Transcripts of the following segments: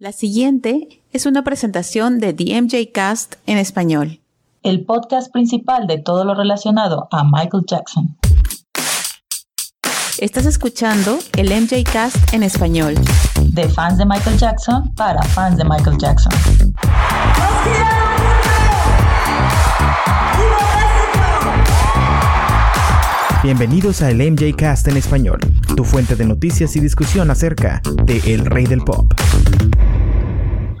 La siguiente es una presentación de DMJ Cast en español. El podcast principal de todo lo relacionado a Michael Jackson. Estás escuchando el MJ Cast en español. De fans de Michael Jackson para fans de Michael Jackson. Bienvenidos a el MJ Cast en español, tu fuente de noticias y discusión acerca de El Rey del Pop.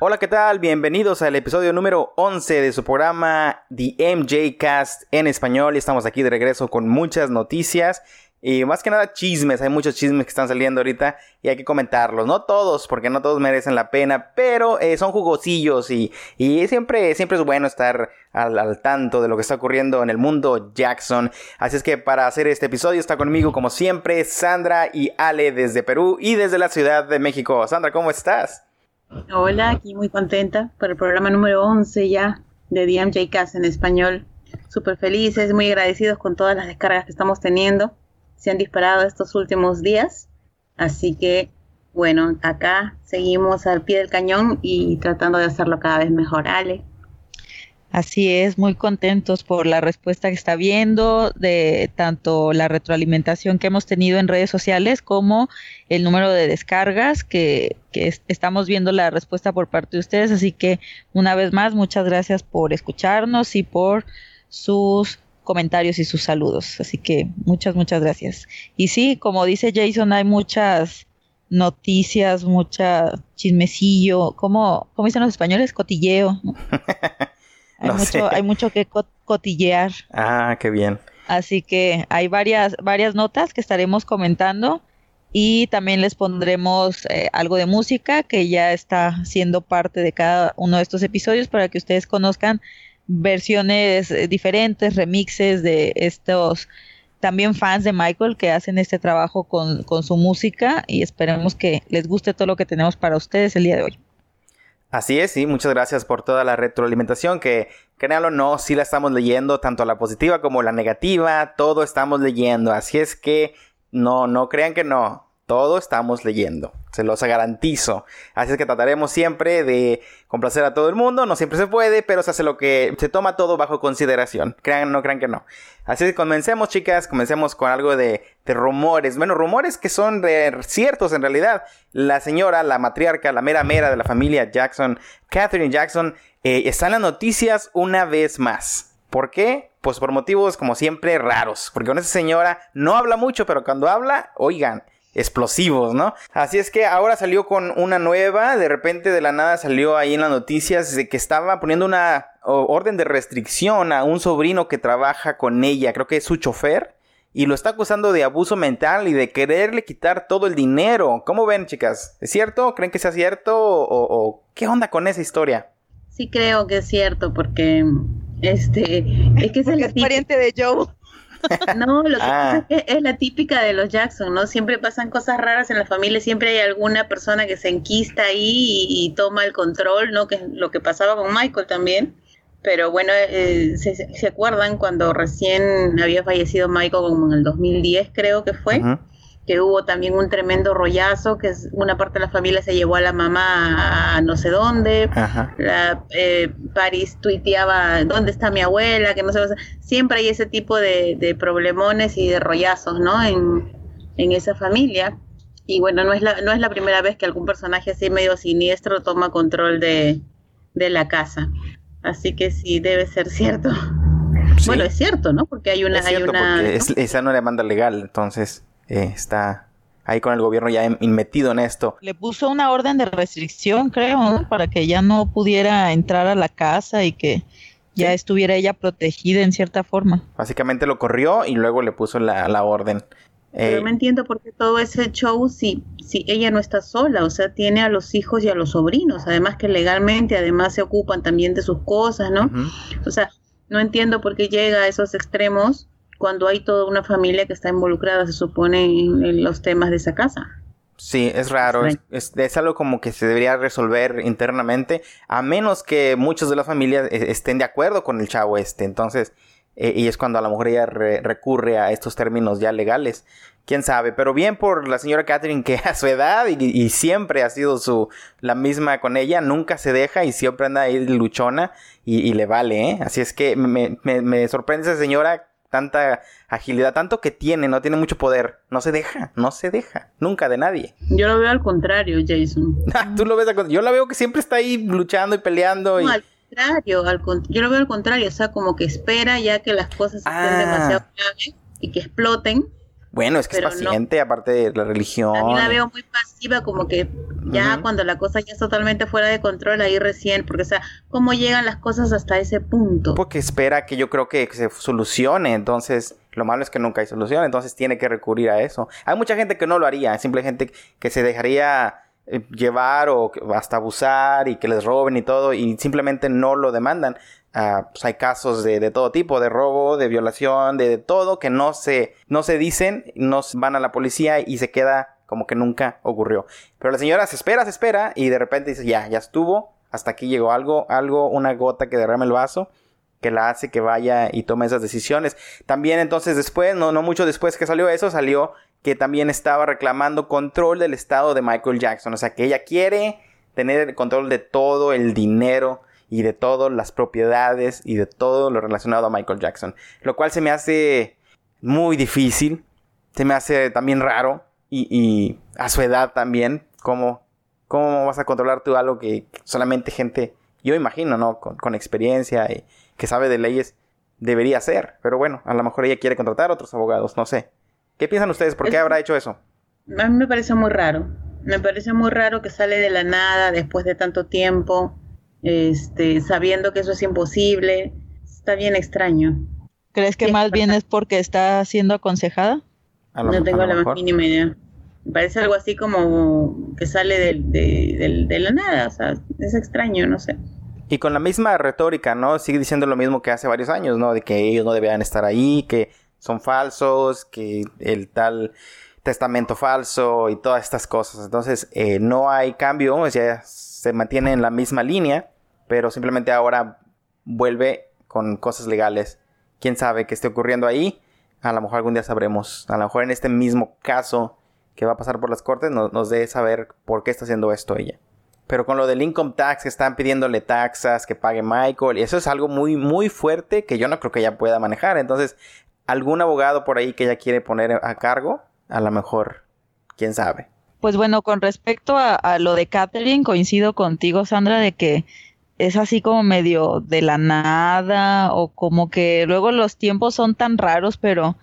Hola, ¿qué tal? Bienvenidos al episodio número 11 de su programa The MJ Cast en español. Estamos aquí de regreso con muchas noticias y más que nada chismes, hay muchos chismes que están saliendo ahorita y hay que comentarlos. No todos, porque no todos merecen la pena, pero eh, son jugosillos y, y, siempre, siempre es bueno estar al, al, tanto de lo que está ocurriendo en el mundo Jackson. Así es que para hacer este episodio está conmigo como siempre Sandra y Ale desde Perú y desde la Ciudad de México. Sandra, ¿cómo estás? Hola, aquí muy contenta por el programa número 11 ya de DMJ Cast en español. Súper felices, muy agradecidos con todas las descargas que estamos teniendo se han disparado estos últimos días. Así que, bueno, acá seguimos al pie del cañón y tratando de hacerlo cada vez mejor. Ale. Así es, muy contentos por la respuesta que está viendo, de tanto la retroalimentación que hemos tenido en redes sociales como el número de descargas que, que estamos viendo la respuesta por parte de ustedes. Así que una vez más, muchas gracias por escucharnos y por sus comentarios y sus saludos. Así que muchas, muchas gracias. Y sí, como dice Jason, hay muchas noticias, mucha chismecillo, como, como dicen los españoles, cotilleo. hay, mucho, hay mucho que cotillear. Ah, qué bien. Así que hay varias, varias notas que estaremos comentando y también les pondremos eh, algo de música que ya está siendo parte de cada uno de estos episodios para que ustedes conozcan versiones eh, diferentes, remixes de estos también fans de Michael que hacen este trabajo con, con, su música y esperemos que les guste todo lo que tenemos para ustedes el día de hoy. Así es, sí, muchas gracias por toda la retroalimentación que, créanlo o no, sí la estamos leyendo, tanto la positiva como la negativa, todo estamos leyendo, así es que no, no crean que no, todo estamos leyendo, se los garantizo. Así es que trataremos siempre de complacer a todo el mundo, no siempre se puede, pero se hace lo que se toma todo bajo consideración. Crean, no crean que no. Así que comencemos, chicas, comencemos con algo de, rumores. Bueno, rumores que son ciertos en realidad. La señora, la matriarca, la mera mera de la familia Jackson, Catherine Jackson, eh, está en las noticias una vez más. ¿Por qué? Pues por motivos como siempre raros. Porque con esa señora no habla mucho, pero cuando habla, oigan, explosivos, ¿no? Así es que ahora salió con una nueva, de repente de la nada salió ahí en las noticias de que estaba poniendo una orden de restricción a un sobrino que trabaja con ella, creo que es su chofer, y lo está acusando de abuso mental y de quererle quitar todo el dinero. ¿Cómo ven, chicas? ¿Es cierto? ¿Creen que sea cierto? ¿O, qué onda con esa historia? Sí creo que es cierto porque este es que es el pariente de Joe. No, lo que ah. pasa es que es la típica de los Jackson, ¿no? Siempre pasan cosas raras en la familia, siempre hay alguna persona que se enquista ahí y, toma el control, ¿no? Que es lo que pasaba con Michael también. Pero bueno, eh, se, acuerdan cuando recién había fallecido Michael, como en el 2010 creo que fue? Que hubo también un tremendo rollazo, que es una parte de la familia se llevó a la mamá a no sé dónde, la, eh, Paris tuiteaba, ¿dónde está mi abuela? que no sé, siempre hay ese tipo de, problemones y de rollazos, ¿no? En, en esa familia. Y bueno, no es, la, no es la primera vez que algún personaje así medio siniestro toma control de, de la casa. Así que sí, debe ser cierto. Bueno, es cierto, ¿no? Porque hay una... hay una esa no le manda legal, entonces... Eh, está ahí con el gobierno ya metido en esto. Le puso una orden de restricción, creo, para que ya no pudiera entrar a la casa y que ya estuviera ella protegida en cierta forma. Básicamente lo corrió y luego le puso la, orden. Pero eh, me entiendo por qué todo ese show si, si ella no está sola, o sea, tiene a los hijos y a los sobrinos, además que legalmente además se ocupan también de sus cosas, ¿no? O sea, no entiendo por qué llega a esos extremos cuando hay toda una familia que está involucrada, se supone, en, los temas de esa casa. Sí, es raro, es, algo como que se debería resolver internamente, a menos que muchos de las familias eh, estén de acuerdo con el chavo este. Entonces, eh, y es cuando a lo mejor ella recurre a estos términos ya legales. Quién sabe, pero bien por la señora Catherine que a su edad y, siempre ha sido su la misma con ella, nunca se deja y siempre anda ahí luchona y, le vale, ¿eh? Así es que me, me, me sorprende esa señora tanta agilidad, tanto que tiene, no tiene mucho poder, no se deja, no se deja, nunca de nadie. Yo lo veo al contrario, Jason. Tú lo ves al contrario, yo la veo que siempre está ahí luchando y peleando. No, al contrario, yo lo veo al contrario, o sea, como que espera ya que las cosas estén ah. demasiado graves y que exploten bueno, es que es paciente, aparte de la religión. A mí la veo muy pasiva, como que ya cuando la cosa ya es totalmente fuera de control, ahí recién, porque o sea, ¿cómo llegan las cosas hasta ese punto? Porque espera que yo creo que se solucione, entonces lo malo es que nunca hay solución, entonces tiene que recurrir a eso. Hay mucha gente que no lo haría, simple gente que se dejaría eh, llevar o hasta abusar y que les roben y todo y simplemente no lo demandan. Ah, pues hay casos de, todo tipo, de robo, de violación, de, todo, que no se, no se dicen, no van a la policía y se queda como que nunca ocurrió. Pero la señora se espera, se espera y de repente dice, ya, ya estuvo, hasta aquí llegó algo, algo, una gota que derrama el vaso que la hace que vaya y tome esas decisiones. También entonces después, no, no mucho después que salió eso, salió que también estaba reclamando control del estado de Michael Jackson. O sea, que ella quiere tener el control de todo el dinero y de todas las propiedades y de todo lo relacionado a Michael Jackson. Lo cual se me hace muy difícil, se me hace también raro y, a su edad también, ¿cómo, ¿cómo vas a controlar tú algo que solamente gente, yo imagino, ¿no? Con, experiencia y que sabe de leyes debería hacer. Pero bueno, a lo mejor ella quiere contratar a otros abogados, no sé. ¿Qué piensan ustedes? ¿Por qué habrá hecho eso? A mí me parece muy raro. Me parece muy raro que sale de la nada después de tanto tiempo este, sabiendo que eso es imposible. Está bien extraño. ¿Crees que más bien es porque está siendo aconsejada? no tengo la más mínima idea. Me parece algo así como que sale de, de, la nada, o sea, es extraño, no sé. Y con la misma retórica, ¿no? Sigue diciendo lo mismo que hace varios años, ¿no? De que ellos no debían estar ahí, que son falsos, que el tal testamento falso y todas estas cosas. Entonces, eh, no hay cambio, o sea, se mantiene en la misma línea pero simplemente ahora vuelve con cosas legales. Quién sabe qué esté ocurriendo ahí. A lo mejor algún día sabremos. A lo mejor en este mismo caso que va a pasar por las cortes nos, dé saber por qué está haciendo esto ella. Pero con lo del income tax, que están pidiéndole taxas, que pague Michael, y eso es algo muy, muy fuerte que yo no creo que ella pueda manejar. Entonces, algún abogado por ahí que ella quiere poner a cargo, a lo mejor, quién sabe. Pues bueno, con respecto a, a lo de Catherine, coincido contigo, Sandra, de que es así como medio de la nada o como que luego los tiempos son tan raros, pero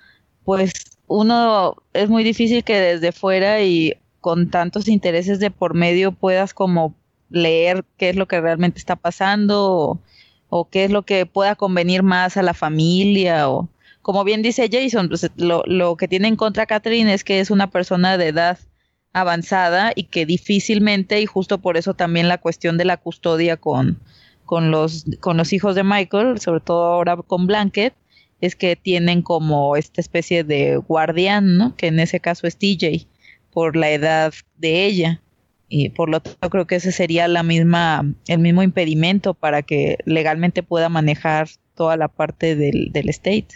pues uno es muy difícil que desde fuera y con tantos intereses de por medio puedas como leer qué es lo que realmente está pasando o, qué es lo que pueda convenir más a la familia o como bien dice Jason, pues lo, lo que tiene en contra Catherine es que es una persona de edad avanzada y que difícilmente, y justo por eso también la cuestión de la custodia con, con, los, con los hijos de Michael, sobre todo ahora con Blanket, es que tienen como esta especie de guardián, ¿no? Que en ese caso es TJ, por la edad de ella. Y por lo tanto creo que ese sería la misma, el mismo impedimento para que legalmente pueda manejar toda la parte del, del state.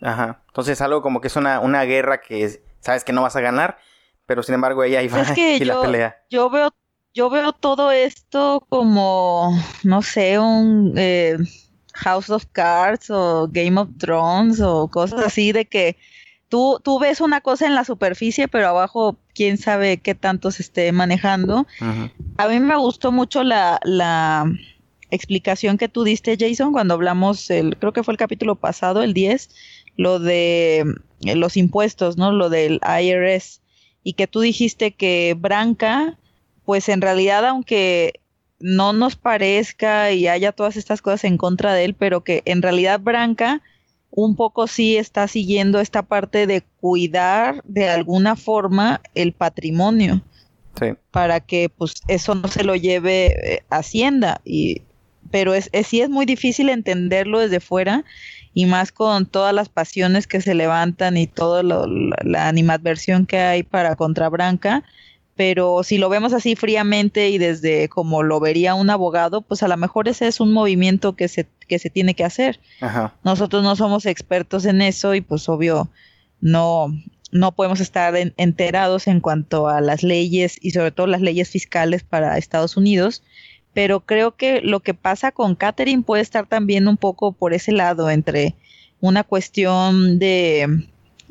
Ajá. Entonces algo como que es una, una guerra que sabes que no vas a ganar, pero sin embargo ella iba y la pelea. Yo veo, yo veo todo esto como, no sé, un eh, House of Cards o Game of Thrones o cosas así de que tú, tú ves una cosa en la superficie, pero abajo quién sabe qué tanto se esté manejando. A mí me gustó mucho la, la explicación que tú diste, Jason, cuando hablamos, el, creo que fue el capítulo pasado, el 10, lo de eh, los impuestos, ¿no? Lo del IRS y que tú dijiste que Branca, pues en realidad aunque no nos parezca y haya todas estas cosas en contra de él, pero que en realidad Branca un poco sí está siguiendo esta parte de cuidar de alguna forma el patrimonio. Para que pues eso no se lo lleve eh, Hacienda. Y, pero es, es, sí es muy difícil entenderlo desde fuera y más con todas las pasiones que se levantan y toda la animadversión que hay para contra Branca, pero si lo vemos así fríamente y desde como lo vería un abogado, pues a lo mejor ese es un movimiento que se, que se tiene que hacer. Nosotros no somos expertos en eso y pues obvio no, no podemos estar enterados en cuanto a las leyes y sobre todo las leyes fiscales para Estados Unidos, pero creo que lo que pasa con Catherine puede estar también un poco por ese lado entre una cuestión de,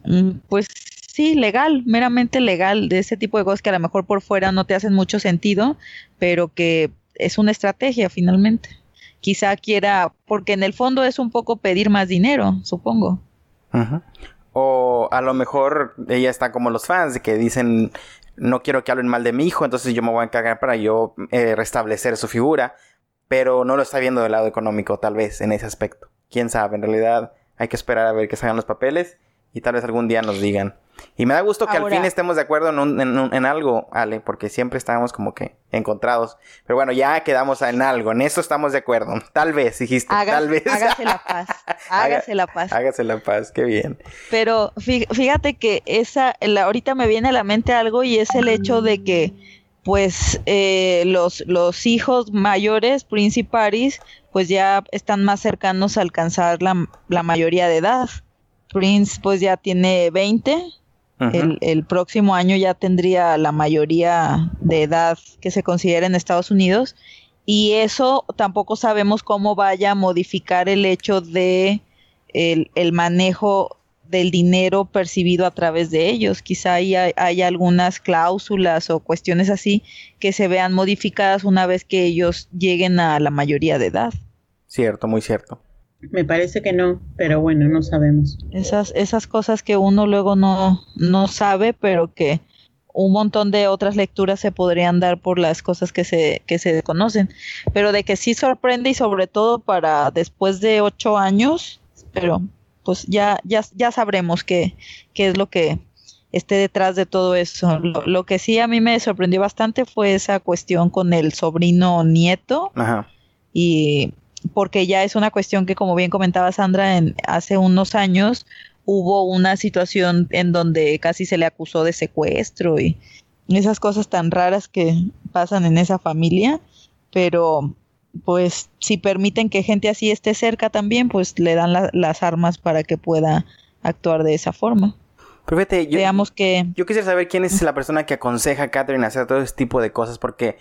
mm, pues sí, legal, meramente legal, de ese tipo de cosas que a lo mejor por fuera no te hacen mucho sentido, pero que es una estrategia finalmente. Quizá quiera, porque en el fondo es un poco pedir más dinero, supongo. O a lo mejor ella está como los fans, que dicen, no quiero que hablen mal de mi hijo, entonces yo me voy a encargar para yo eh, restablecer su figura, pero no lo está viendo del lado económico, tal vez, en ese aspecto. Quién sabe, en realidad hay que esperar a ver que salgan los papeles y tal vez algún día nos digan. Y me da gusto que al fin estemos de acuerdo en, algo, Ale, porque siempre estábamos como que encontrados. Pero bueno, ya quedamos en algo, en eso estamos de acuerdo. Tal vez, dijiste, tal vez. Hágase la paz, hágase la paz. Hágase la paz, qué bien. Pero fíjate que esa, ahorita me viene a la mente algo y es el hecho de que pues eh, los, los hijos mayores, principaris, pues ya están más cercanos a alcanzar la, la mayoría de edad. Prince pues ya tiene 20, el, próximo año ya tendría la mayoría de edad que se considera en Estados Unidos y eso tampoco sabemos cómo vaya a modificar el hecho de el, manejo del dinero percibido a través de ellos. Quizá hay, hay, algunas cláusulas o cuestiones así que se vean modificadas una vez que ellos lleguen a la mayoría de edad. Cierto, muy cierto. Me parece que no, pero bueno, no sabemos. Esas, esas cosas que uno luego no, no sabe, pero que un montón de otras lecturas se podrían dar por las cosas que se, que se desconocen. Pero de que sí sorprende y sobre todo para después de ocho años, pero pues ya, ya, ya sabremos qué, qué es lo que esté detrás de todo eso. Lo, lo, que sí a mí me sorprendió bastante fue esa cuestión con el sobrino nieto. Ajá. Y porque ya es una cuestión que, como bien comentaba Sandra, en, hace unos años hubo una situación en donde casi se le acusó de secuestro y esas cosas tan raras que pasan en esa familia, pero pues si permiten que gente así esté cerca también, pues le dan las armas para que pueda actuar de esa forma. Pero fíjate, yo, que... yo quisiera saber quién es la persona que aconseja a Catherine a hacer todo ese tipo de cosas, porque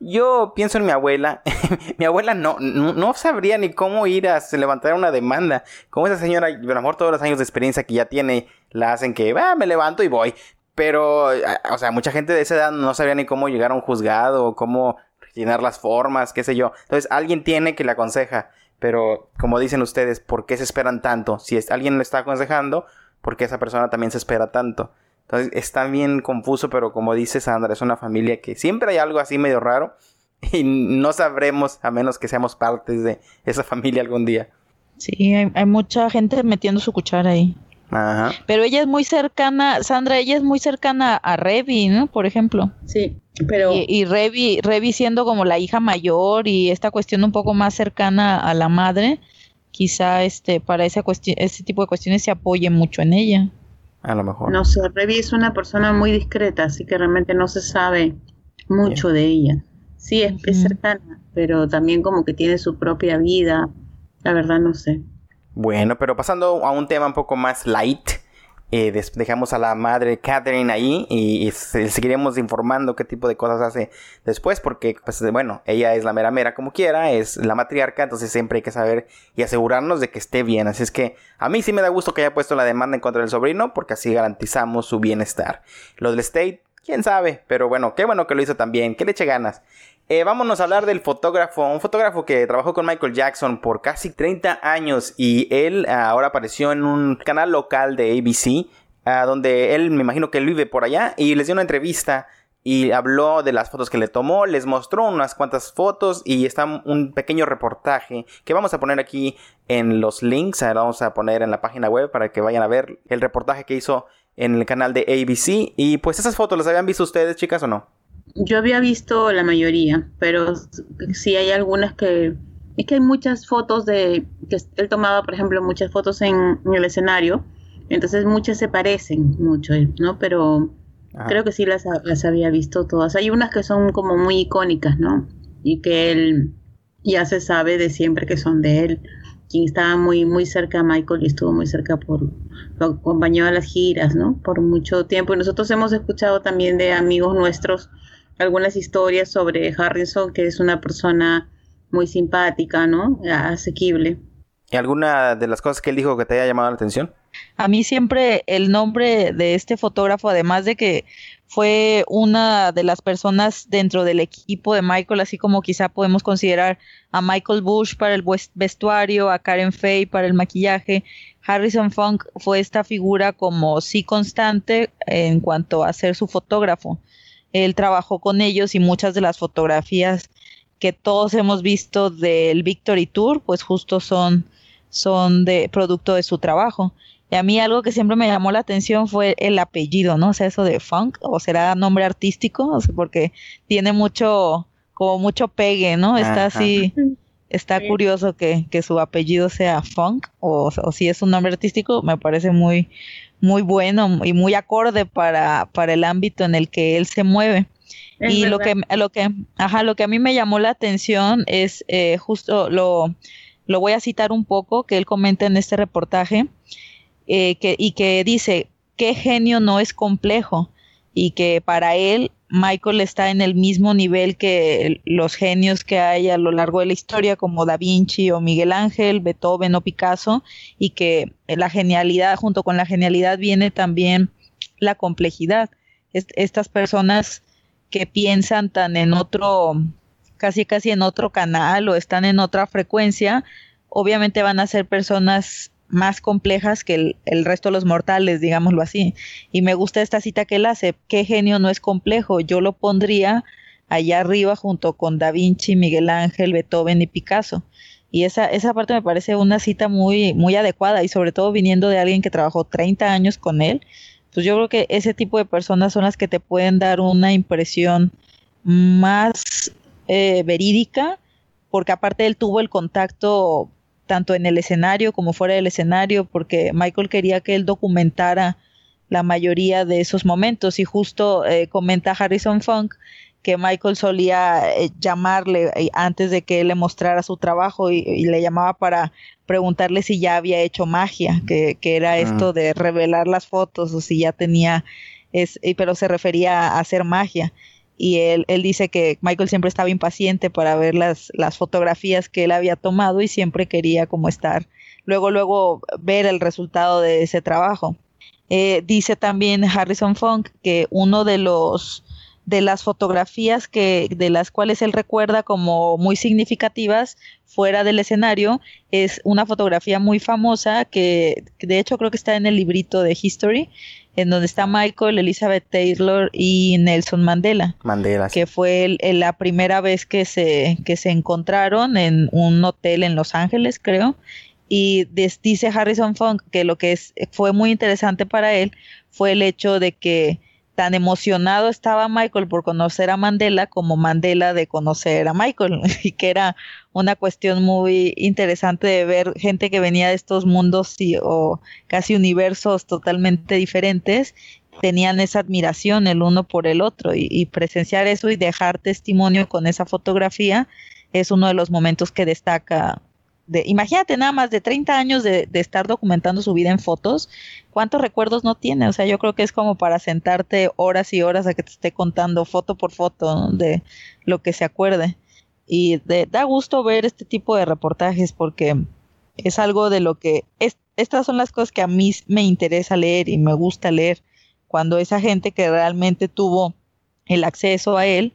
yo pienso en mi abuela. mi abuela no, no, sabría ni cómo ir a levantar una demanda. Como esa señora, a lo mejor todos los años de experiencia que ya tiene, la hacen que, ah, me levanto y voy. Pero, o sea, mucha gente de esa edad no sabría ni cómo llegar a un juzgado cómo llenar las formas, qué sé yo. Entonces, alguien tiene que le aconseja. Pero, como dicen ustedes, ¿por qué se esperan tanto? Si alguien le está aconsejando, ¿por qué esa persona también se espera tanto? Entonces está bien confuso, pero como dice Sandra, es una familia que siempre hay algo así medio raro y no sabremos a menos que seamos partes de esa familia algún día. Sí, hay, mucha gente metiendo su cuchara ahí. Ajá. Pero ella es muy cercana, Sandra, ella es muy cercana a Revi, ¿no? Por ejemplo. Sí, pero... Y, y Revi, Revi siendo como la hija mayor y esta cuestión un poco más cercana a la madre, quizá este para esa cuestión, ese tipo de cuestiones se apoye mucho en ella. A lo mejor. No sé, Revi es una persona muy discreta, así que realmente no se sabe mucho de ella. Sí, es, cercana, pero también como que tiene su propia vida. La verdad no sé. Bueno, pero pasando a un tema un poco más light, eh, dejamos a la madre Catherine ahí y, seguiremos informando qué tipo de cosas hace después porque pues bueno ella es la mera mera como quiera es la matriarca entonces siempre hay que saber y asegurarnos de que esté bien. Así es que a mí sí me da gusto que haya puesto la demanda en contra del sobrino porque así garantizamos su bienestar. Los del state quién sabe pero bueno qué bueno que lo hizo también que le eche ganas. Eh, vámonos a hablar del fotógrafo, un fotógrafo que trabajó con Michael Jackson por casi 30 años y él ah, ahora apareció en un canal local de ABC, ah, donde él me imagino que él vive por allá y les dio una entrevista y habló de las fotos que le tomó, les mostró unas cuantas fotos y está un pequeño reportaje que vamos a poner aquí en los links, lo vamos a poner en la página web para que vayan a ver el reportaje que hizo en el canal de ABC y pues esas fotos las habían visto ustedes chicas o no? Yo había visto la mayoría, pero sí hay algunas que... Es que hay muchas fotos de... que él tomaba, por ejemplo, muchas fotos en, el escenario, entonces muchas se parecen mucho, ¿no? Pero Creo que sí las, las había visto todas. Hay unas que son como muy icónicas, ¿no? Y que él ya se sabe de siempre que son de él. Quien estaba muy, muy cerca a Michael y estuvo muy cerca por, lo acompañó a las giras, ¿no? Por mucho tiempo. Y nosotros hemos escuchado también de amigos nuestros algunas historias sobre Harrison, que es una persona muy simpática, ¿no? Asequible. ¿Y alguna de las cosas que él dijo que te haya llamado la atención? A mí siempre el nombre de este fotógrafo, además de que fue una de las personas dentro del equipo de Michael, así como quizá podemos considerar a Michael Bush para el vestuario, a Karen Fay para el maquillaje. Harrison Funk fue esta figura como sí constante en cuanto a ser su fotógrafo. Él trabajó con ellos y muchas de las fotografías que todos hemos visto del Victory Tour, pues justo son, son de producto de su trabajo. Y a mí algo que siempre me llamó la atención fue el apellido, ¿no? O sea, eso de funk, o será nombre artístico, o sea, porque tiene mucho, como mucho pegue, ¿no? Está así, está curioso que, que, su apellido sea funk, o, o, si es un nombre artístico, me parece muy, muy bueno y muy acorde para, para el ámbito en el que él se mueve. y lo que, lo que, ajá, lo que a mí me llamó la atención es eh, justo lo, lo voy a citar un poco que él comenta en este reportaje eh, que, y que dice, ¿qué genio no es complejo? Y que para él Michael está en el mismo nivel que los genios que hay a lo largo de la historia, como Da Vinci o Miguel Ángel, Beethoven o Picasso, y que la genialidad, junto con la genialidad, viene también la complejidad. estas personas que piensan tan en otro, casi casi en otro canal o están en otra frecuencia, obviamente van a ser personas más complejas que el, resto de los mortales, digámoslo así. Y me gusta esta cita que él hace, qué genio no es complejo, yo lo pondría allá arriba junto con Da Vinci, Miguel Ángel, Beethoven y Picasso. Y esa, esa parte me parece una cita muy, muy adecuada y sobre todo viniendo de alguien que trabajó 30 años con él, pues yo creo que ese tipo de personas son las que te pueden dar una impresión más eh, verídica, porque aparte él tuvo el contacto tanto en el escenario como fuera del escenario, porque Michael quería que él documentara la mayoría de esos momentos. Y justo eh, comenta Harrison Funk que Michael solía eh, llamarle eh, antes de que él le mostrara su trabajo y, le llamaba para preguntarle si ya había hecho magia, que, que era esto de revelar las fotos o si ya tenía, es, pero se refería a hacer magia y él, él dice que Michael siempre estaba impaciente para ver las, las fotografías que él había tomado y siempre quería como estar, luego, luego ver el resultado de ese trabajo. Eh, dice también Harrison Funk que uno de los de las fotografías que de las cuales él recuerda como muy significativas fuera del escenario es una fotografía muy famosa que, de hecho creo que está en el librito de History en donde está Michael, Elizabeth Taylor y Nelson Mandela. Mandela. Que fue la primera vez que se, que se encontraron en un hotel en Los Ángeles, creo. Y dice Harrison Funk que lo que es, fue muy interesante para él fue el hecho de que tan emocionado estaba Michael por conocer a Mandela como Mandela de conocer a Michael y que era una cuestión muy interesante de ver gente que venía de estos mundos o casi universos totalmente diferentes tenían esa admiración el uno por el otro y, y, presenciar eso y dejar testimonio con esa fotografía es uno de los momentos que destaca imagínate nada más de 30 años de, estar documentando su vida en fotos, ¿cuántos recuerdos no tiene? O sea, yo creo que es como para sentarte horas y horas a que te esté contando foto por foto de lo que se acuerde. Y da gusto ver este tipo de reportajes porque es algo de lo que estas son las cosas que a mí me interesa leer y me gusta leer cuando esa gente que realmente tuvo el acceso a él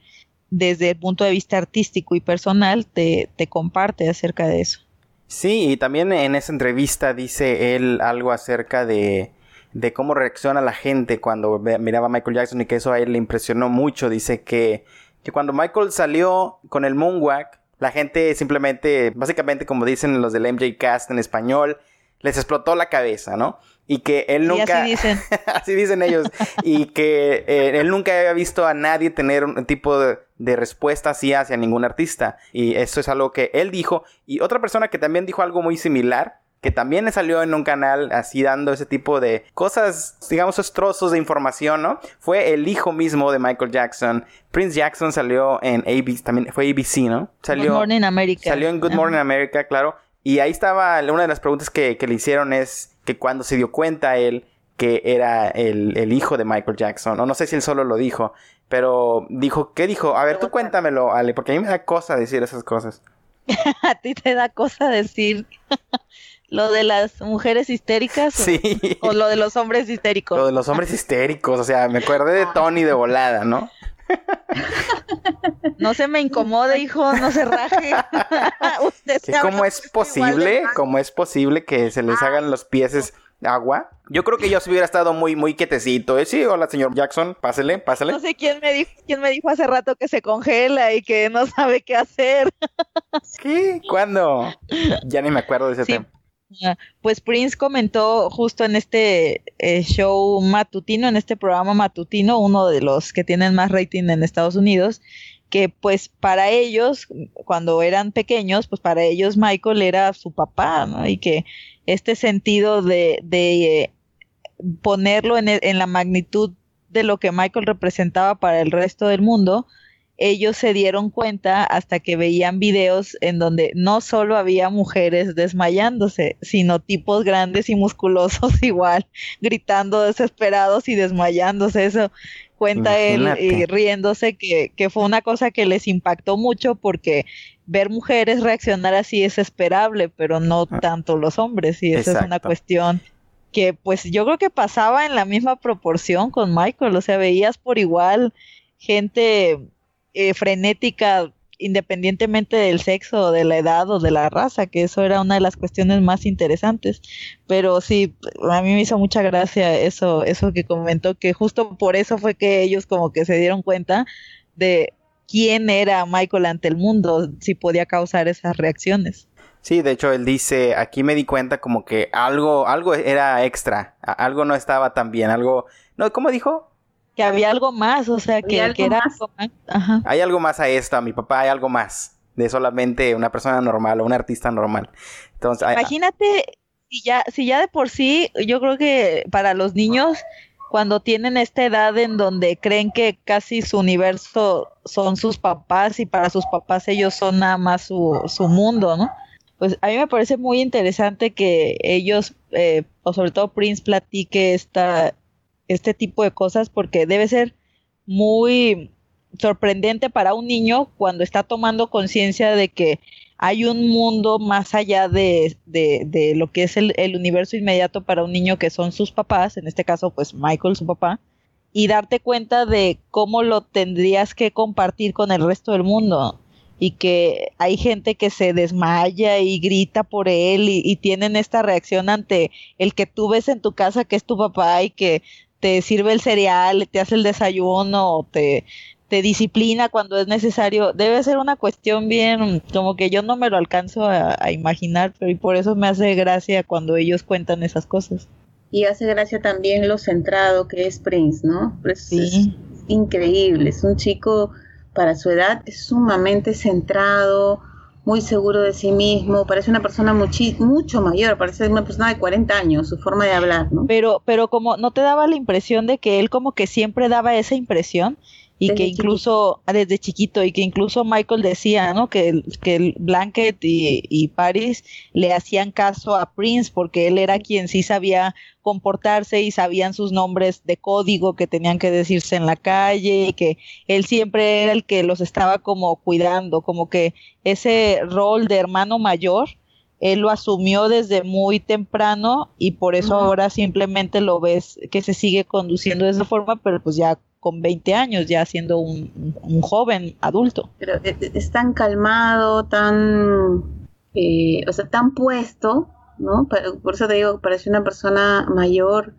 desde el punto de vista artístico y personal te comparte acerca de eso. Sí, y también en esa entrevista dice él algo acerca de, de cómo reacciona la gente cuando miraba a Michael Jackson y que eso a él le impresionó mucho. Dice que, que cuando Michael salió con el Moonwalk, la gente simplemente, básicamente como dicen los del MJ Cast en español, les explotó la cabeza, ¿no? Y que él nunca... así dicen. así dicen ellos. y que eh, él nunca había visto a nadie tener un tipo de, de, respuesta así hacia ningún artista. Y eso es algo que él dijo. Y otra persona que también dijo algo muy similar que también salió en un canal así dando ese tipo de cosas, digamos, esos trozos de información, ¿no? Fue el hijo mismo de Michael Jackson. Prince Jackson salió en ABC, también fue ABC, ¿no? Salió, Good Morning America. Salió en Good Morning America, claro. Y ahí estaba, una de las preguntas que, que le hicieron es que cuando se dio cuenta él que era el, el, hijo de Michael Jackson, o no sé si él solo lo dijo, pero dijo, ¿qué dijo? A ver, tú cuéntamelo, Ale, porque a mí me da cosa decir esas cosas. a ti te da cosa decir lo de las mujeres histéricas sí. o, lo de los hombres histéricos. Lo de los hombres histéricos, o sea, me acordé de Tony de volada, ¿no? No se me incomode, hijo, no se raje. Usted sí, ¿Cómo es posible? ¿Cómo es posible que se les hagan los pies agua? Yo creo que yo hubiera estado muy, muy quietecito. ¿eh? Sí, hola, señor Jackson, pásele, pásele. No sé quién me dijo, quién me dijo hace rato que se congela y que no sabe qué hacer. ¿Qué? ¿Cuándo? Ya ni me acuerdo de ese Sí. tema. Pues Prince comentó justo en este eh, show matutino, en este programa matutino, uno de los que tienen más rating en Estados Unidos, que pues para ellos, cuando eran pequeños, pues para ellos Michael era su papá, ¿no? Y que este sentido de, de eh, ponerlo en, el- en la magnitud de lo que Michael representaba para el resto del mundo, ellos se dieron cuenta hasta que veían videos en donde no solo había mujeres desmayándose, sino tipos grandes y musculosos igual, gritando desesperados y desmayándose. Eso cuenta él y riéndose que, que fue una cosa que les impactó mucho porque ver mujeres reaccionar así es esperable, pero no tanto los hombres, y esa es una cuestión que pues yo creo que pasaba en la misma proporción con Michael, o sea, veías por igual gente eh, frenética independientemente del sexo, de la edad o de la raza, que eso era una de las cuestiones más interesantes. Pero sí, a mí me hizo mucha gracia eso, eso que comentó, que justo por eso fue que ellos como que se dieron cuenta de quién era Michael ante el mundo, si podía causar esas reacciones. Sí, de hecho él dice, aquí me di cuenta como que algo, algo era extra, algo no estaba tan bien, algo, no, ¿cómo dijo? Que había algo más, o sea, que, era más. algo más. Ajá. Hay algo más a esto, a mi papá hay algo más de solamente una persona normal o un artista normal. Entonces, hay- Imagínate si ya, si ya de por sí, yo creo que para los niños, cuando tienen esta edad en donde creen que casi su universo son sus papás y para sus papás ellos son nada más su, su mundo, ¿no? Pues a mí me parece muy interesante que ellos, eh, o sobre todo Prince, platique esta, este tipo de cosas porque debe ser muy sorprendente para un niño cuando está tomando conciencia de que hay un mundo más allá de, de, de lo que es el, el universo inmediato para un niño que son sus papás, en este caso pues Michael su papá, y darte cuenta de cómo lo tendrías que compartir con el resto del mundo. Y que hay gente que se desmaya y grita por él y, y tienen esta reacción ante el que tú ves en tu casa que es tu papá y que te sirve el cereal, te hace el desayuno, te, te disciplina cuando es necesario. Debe ser una cuestión bien, como que yo no me lo alcanzo a, a imaginar, pero y por eso me hace gracia cuando ellos cuentan esas cosas. Y hace gracia también lo centrado que es Prince, ¿no? Es, Sí. es increíble, es un chico para su edad, es sumamente centrado, muy seguro de sí mismo, parece una persona mucho mayor, parece una persona de 40 años, su forma de hablar, ¿no? Pero, pero como no te daba la impresión de que él como que siempre daba esa impresión y Desde que incluso ah, desde chiquito y que incluso Michael decía, ¿no? Que, el- que el Blanket y, y Paris le hacían caso a Prince porque él era quien sí sabía comportarse y sabían sus nombres de código que tenían que decirse en la calle y que él siempre era el que los estaba como cuidando, como que ese rol de hermano mayor él lo asumió desde muy temprano y por eso ahora simplemente lo ves que se sigue conduciendo de esa forma, pero pues ya con 20 años, ya siendo un, joven adulto. Pero e- e- es tan calmado, tan, eh, o sea, tan puesto, ¿no? Por eso te digo, parece una persona mayor,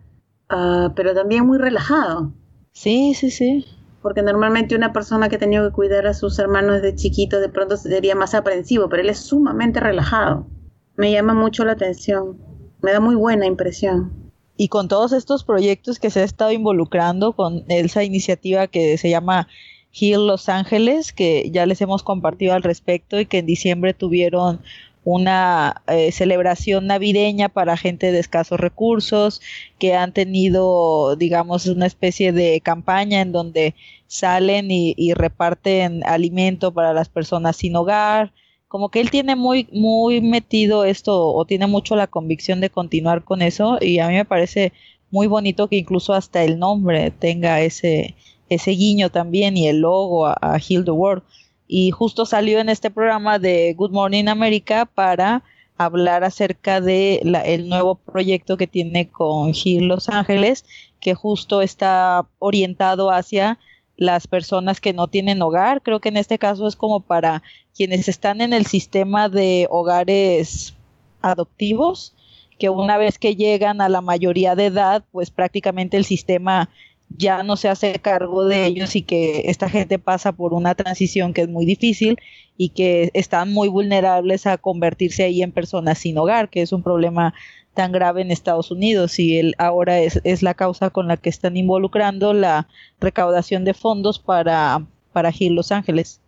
ah, pero también muy relajado. Sí, sí, sí. Porque normalmente una persona que ha tenido que cuidar a sus hermanos de chiquito de pronto sería más aprensivo, pero él es sumamente relajado. Me llama mucho la atención. Me da muy buena impresión. Y con todos estos proyectos que se ha estado involucrando con esa iniciativa que se llama Heal Los Ángeles, que ya les hemos compartido al respecto y que en diciembre tuvieron una eh, celebración navideña para gente de escasos recursos, que han tenido, digamos, una especie de campaña en donde salen y, reparten alimento para las personas sin hogar. Como que él tiene muy, muy metido esto o tiene mucho la convicción de continuar con eso y a mí me parece muy bonito que incluso hasta el nombre tenga ese, ese guiño también y el logo a, a Heal the World. Y justo salió en este programa de Good Morning America para hablar acerca de el nuevo proyecto que tiene con Gil Los Ángeles, que justo está orientado hacia las personas que no tienen hogar. Creo que en este caso es como para quienes están en el sistema de hogares adoptivos, que una vez que llegan a la mayoría de edad, pues prácticamente el sistema ya no se hace cargo de ellos y que esta gente pasa por una transición que es muy difícil y que están muy vulnerables a convertirse ahí en personas sin hogar, que es un problema tan grave en Estados Unidos y él ahora es, es la causa con la que están involucrando la recaudación de fondos para, para Gil Los Ángeles.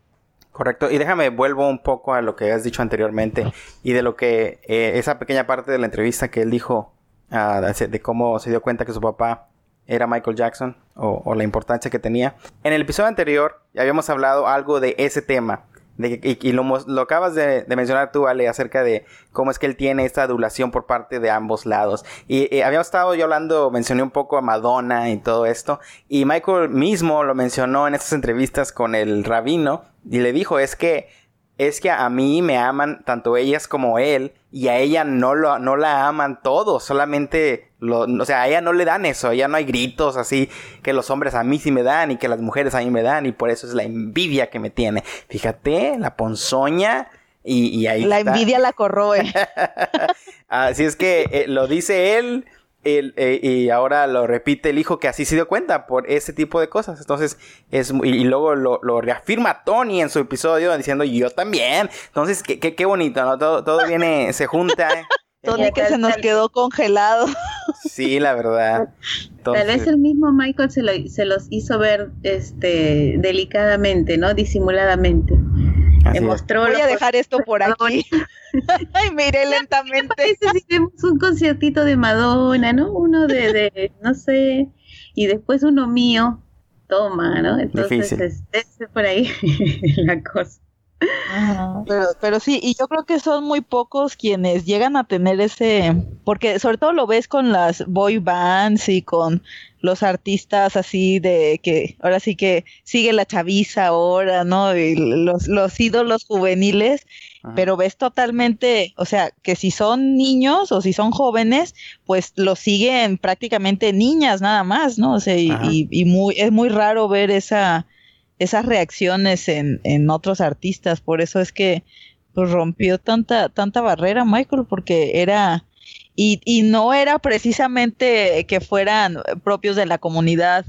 Correcto, y déjame vuelvo un poco a lo que has dicho anteriormente y de lo que eh, esa pequeña parte de la entrevista que él dijo ah, de cómo se dio cuenta que su papá era Michael Jackson o, la importancia que tenía. En el episodio anterior ya habíamos hablado algo de ese tema. De, y, lo, acabas de, mencionar tú, Ale, acerca de cómo es que él tiene esta adulación por parte de ambos lados. Y, habíamos estado yo hablando, mencioné un poco a Madonna y todo esto. Y Michael mismo lo mencionó en estas entrevistas con el rabino. Y le dijo, es que es que a mí me aman tanto ellas como él y a ella no, lo, no la aman todos, solamente, lo, o sea, a ella no le dan eso, a ella no hay gritos así que los hombres a mí sí me dan y que las mujeres a mí me dan y por eso es la envidia que me tiene. Fíjate, la ponzoña y, y ahí... La envidia la corroe. así es que eh, lo dice él eh, y ahora lo repite el hijo que así se dio cuenta por ese tipo de cosas. Entonces, es y, luego lo, reafirma Tony en su episodio diciendo yo también. Entonces, qué, qué, bonito, ¿no? Todo, todo viene, se junta. Tony que se nos quedó congelado. Sí, la verdad. Tal vez el mismo Michael se, se los hizo ver este delicadamente, ¿no? Disimuladamente. Mostró Voy a dejar esto por aquí. Ay, miré lentamente. Necesitemos un conciertito de Madonna, ¿no? Uno de, no sé, y después uno mío. Toma, ¿no? Entonces, es, es por ahí la cosa. Pero, pero sí, y yo creo que son muy pocos quienes llegan a tener ese, porque sobre todo lo ves con las boy bands y con los artistas así de que ahora sí que sigue la chaviza ahora, ¿no? Y los, los ídolos juveniles, pero ves totalmente, o sea, que si son niños o si son jóvenes, pues los siguen prácticamente niñas nada más, ¿no? O sea, y, y muy, es muy raro ver esa esas reacciones en, en otros artistas. Por eso es que pues, rompió tanta, tanta barrera Michael, porque era, y, y no era precisamente que fueran propios de la comunidad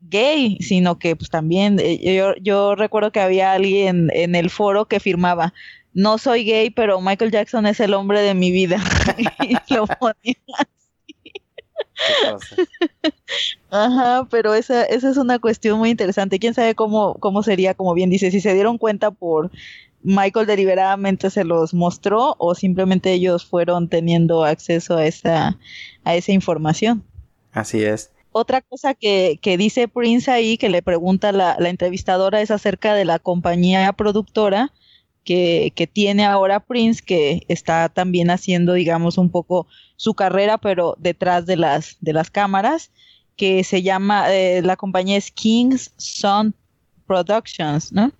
gay, sino que pues también eh, yo, yo recuerdo que había alguien en el foro que firmaba, no soy gay, pero Michael Jackson es el hombre de mi vida. y lo ponía Ajá, pero esa, esa es una cuestión muy interesante. ¿Quién sabe cómo, cómo sería, como bien dice, si se dieron cuenta por Michael deliberadamente se los mostró o simplemente ellos fueron teniendo acceso a esa, a esa información? Así es. Otra cosa que, que dice Prince ahí, que le pregunta la, la entrevistadora, es acerca de la compañía productora que, tiene ahora Prince, que está también haciendo, digamos, un poco su carrera, pero detrás de las, de las cámaras, que se llama, eh, la compañía es King's Son Productions, ¿no?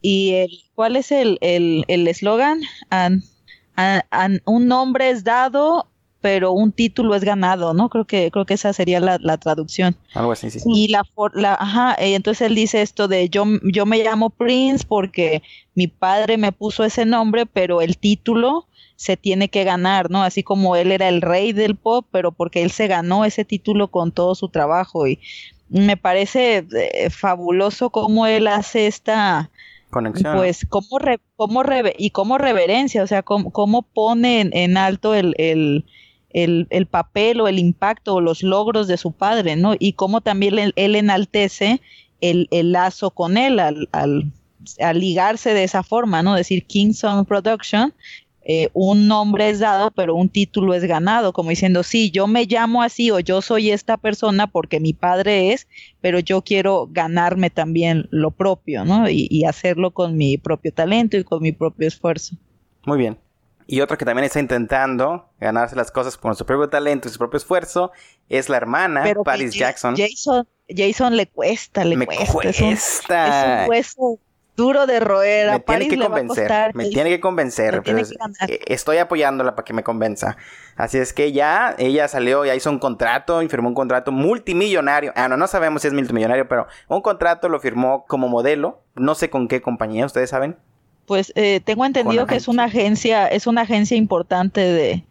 Y el, ¿cuál es el eslogan? El, el un nombre es dado pero un título es ganado, ¿no? Creo que, creo que esa sería la, traducción. Algo así, sí. Y la, la ajá, eh, entonces él dice esto de yo, yo me llamo Prince porque mi padre me puso ese nombre, pero el título se tiene que ganar, ¿no? Así como él era el rey del pop, pero porque él se ganó ese título con todo su trabajo y me parece eh, fabuloso cómo él hace esta conexión. Pues cómo, cómo y cómo reverencia, o sea, cómo, cómo pone en, alto el, el, el, papel o el impacto o los logros de su padre, ¿no? Y cómo también él, enaltece el, el, lazo con él al, al, ligarse de esa forma, ¿no? Decir Kingston Production, eh, un nombre es dado, pero un título es ganado, como diciendo, sí, yo me llamo así o yo soy esta persona porque mi padre es, pero yo quiero ganarme también lo propio, ¿no? Y, hacerlo con mi propio talento y con mi propio esfuerzo. Muy bien. Y otro que también está intentando ganarse las cosas con su propio talento y su propio esfuerzo es la hermana, Paris Jackson. Jason, Jason le cuesta, le cuesta. cuesta. Es un, duro de roer. Me tiene que convencer. me tiene que convencer. Eh, estoy apoyándola para que me convenza. Así es que ya ella salió, ya hizo un contrato y firmó un contrato multimillonario. Ah, no, no sabemos si es multimillonario, pero un contrato lo firmó como modelo. No sé con qué compañía, ¿ustedes saben? Pues eh, tengo entendido que es una agencia, es una agencia importante de,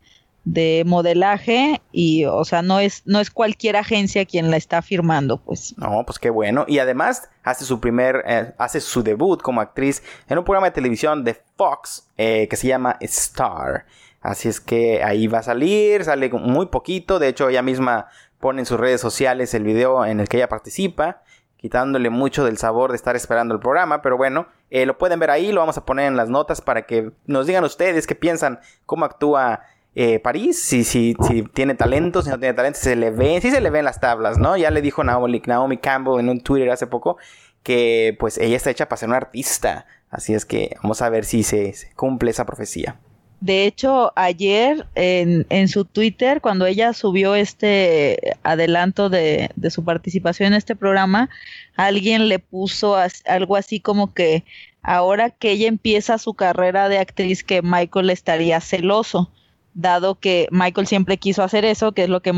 de modelaje y o sea no es no es cualquier agencia quien la está firmando pues. No pues qué bueno. Y además hace su primer eh, hace su debut como actriz en un programa de televisión de Fox eh, que se llama Star. Así es que ahí va a salir sale muy poquito. De hecho ella misma pone en sus redes sociales el video en el que ella participa quitándole mucho del sabor de estar esperando el programa, pero bueno, eh, lo pueden ver ahí, lo vamos a poner en las notas para que nos digan ustedes qué piensan, cómo actúa eh, París, si, si, si tiene talento, si no tiene talento, se le ve, sí se le ven las tablas, ¿no? Ya le dijo Naomi, Naomi Campbell en un Twitter hace poco que pues ella está hecha para ser una artista. Así es que vamos a ver si se, cumple esa profecía. De hecho, ayer en, en, su Twitter, cuando ella subió este adelanto de, de, su participación en este programa, alguien le puso algo así como que ahora que ella empieza su carrera de actriz, que Michael estaría celoso dado que Michael siempre quiso hacer eso, que es lo que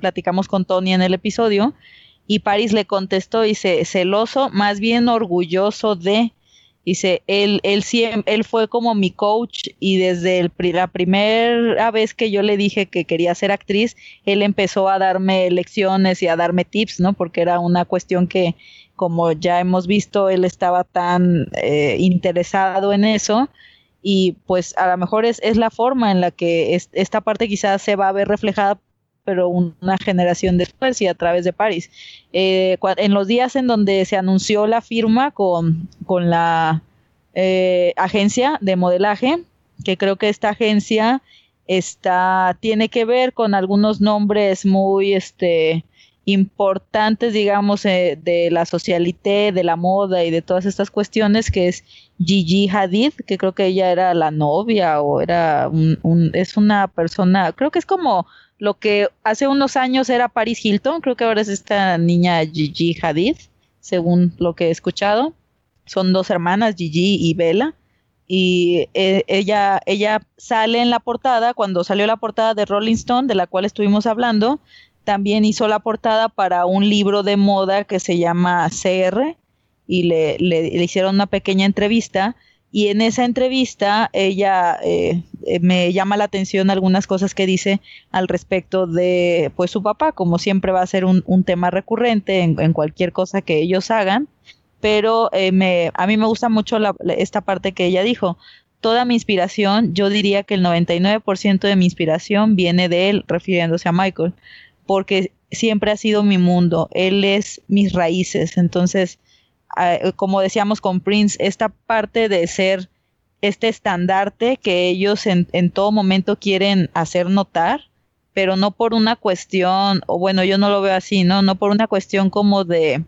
platicamos con Tony en el episodio, y Paris le contestó, dice, celoso, más bien orgulloso de, dice, él, él, él fue como mi coach y desde la primera vez que yo le dije que quería ser actriz, él empezó a darme lecciones y a darme tips, ¿no? Porque era una cuestión que, como ya hemos visto, él estaba tan eh, interesado en eso, y pues a lo mejor es, es la forma en la que esta parte quizás se va a ver reflejada pero una generación después y a través de París. Eh, en los días en donde se anunció la firma con, con la eh, agencia de modelaje, que creo que esta agencia está, tiene que ver con algunos nombres muy este, importantes, digamos, eh, de la socialité, de la moda y de todas estas cuestiones, que es Gigi Hadid, que creo que ella era la novia o era un, es una persona, creo que es como lo que hace unos años era Paris Hilton, creo que ahora es esta niña Gigi Hadid, según lo que he escuchado. Son dos hermanas, Gigi y Bella. Y eh, ella, ella sale en la portada, cuando salió la portada de Rolling Stone, de la cual estuvimos hablando, también hizo la portada para un libro de moda que se llama CR y le, le, hicieron una pequeña entrevista y en esa entrevista ella eh, eh, me llama la atención algunas cosas que dice al respecto de pues su papá, como siempre va a ser un, tema recurrente en, cualquier cosa que ellos hagan, pero eh, me, a mí me gusta mucho esta parte que ella dijo. Toda mi inspiración, yo diría que el 99% de mi inspiración viene de él, refiriéndose a Michael porque siempre ha sido mi mundo, él es mis raíces, entonces, como decíamos con Prince, esta parte de ser este estandarte que ellos en, todo momento quieren hacer notar, pero no por una cuestión, o bueno, yo no lo veo así, ¿no? No por una cuestión como de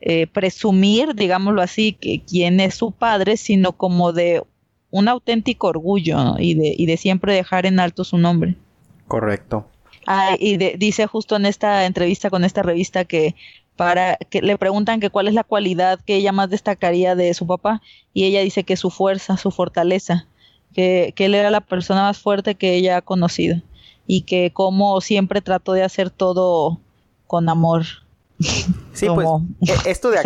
eh, presumir, digámoslo así, que quién es su padre, sino como de un auténtico orgullo y, de, y de siempre dejar en alto su nombre. Correcto. Ah, y dice justo en esta entrevista con esta revista que para que le preguntan que cuál es la cualidad que ella más destacaría de su papá y ella dice que su fuerza, su fortaleza, que, que él era la persona más fuerte que ella ha conocido y que como siempre trató de hacer todo con amor. Sí, pues e, esto de,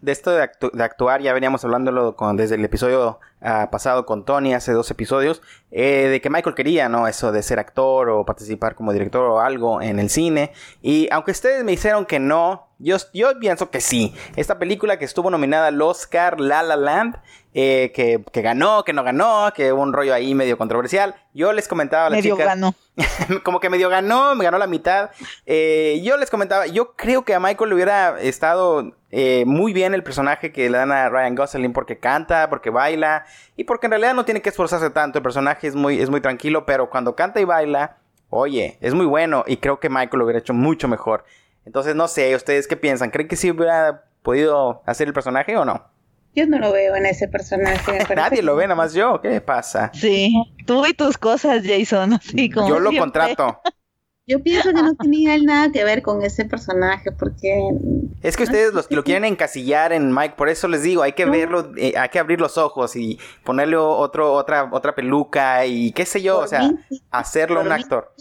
de esto de, actuar, ya veníamos hablándolo con, desde el episodio ah, pasado con Tony, hace dos episodios, eh, de que Michael quería, ¿no? Eso de ser actor o participar como director o algo en el cine. Y aunque ustedes me dijeron que no, Yo, yo pienso que sí. Esta película que estuvo nominada al Oscar La La Land, eh, que, que, ganó, que no ganó, que hubo un rollo ahí medio controversial. Yo les comentaba a las medio ganó. como que medio ganó, me ganó la mitad. Eh, yo les comentaba, yo creo que a Michael le hubiera estado eh, muy bien el personaje que le dan a Ryan Gosling porque canta, porque baila y porque en realidad no tiene que esforzarse tanto. El personaje es muy, es muy tranquilo, pero cuando canta y baila, oye, es muy bueno y creo que Michael lo hubiera hecho mucho mejor. Entonces, no sé, ¿ustedes qué piensan? ¿Creen que sí hubiera podido hacer el personaje o no? Yo no lo veo en ese personaje. Nadie lo ve, nada más yo. ¿Qué pasa? Sí, tú y tus cosas, Jason. Así como yo lo contrato. Yo pienso que no tenía nada que ver con ese personaje, porque... Es que ustedes los, lo quieren encasillar en Mike, por eso les digo, hay que verlo, eh, hay que abrir los ojos y ponerle otro, otra, otra peluca y qué sé yo, o sea, hacerlo un actor.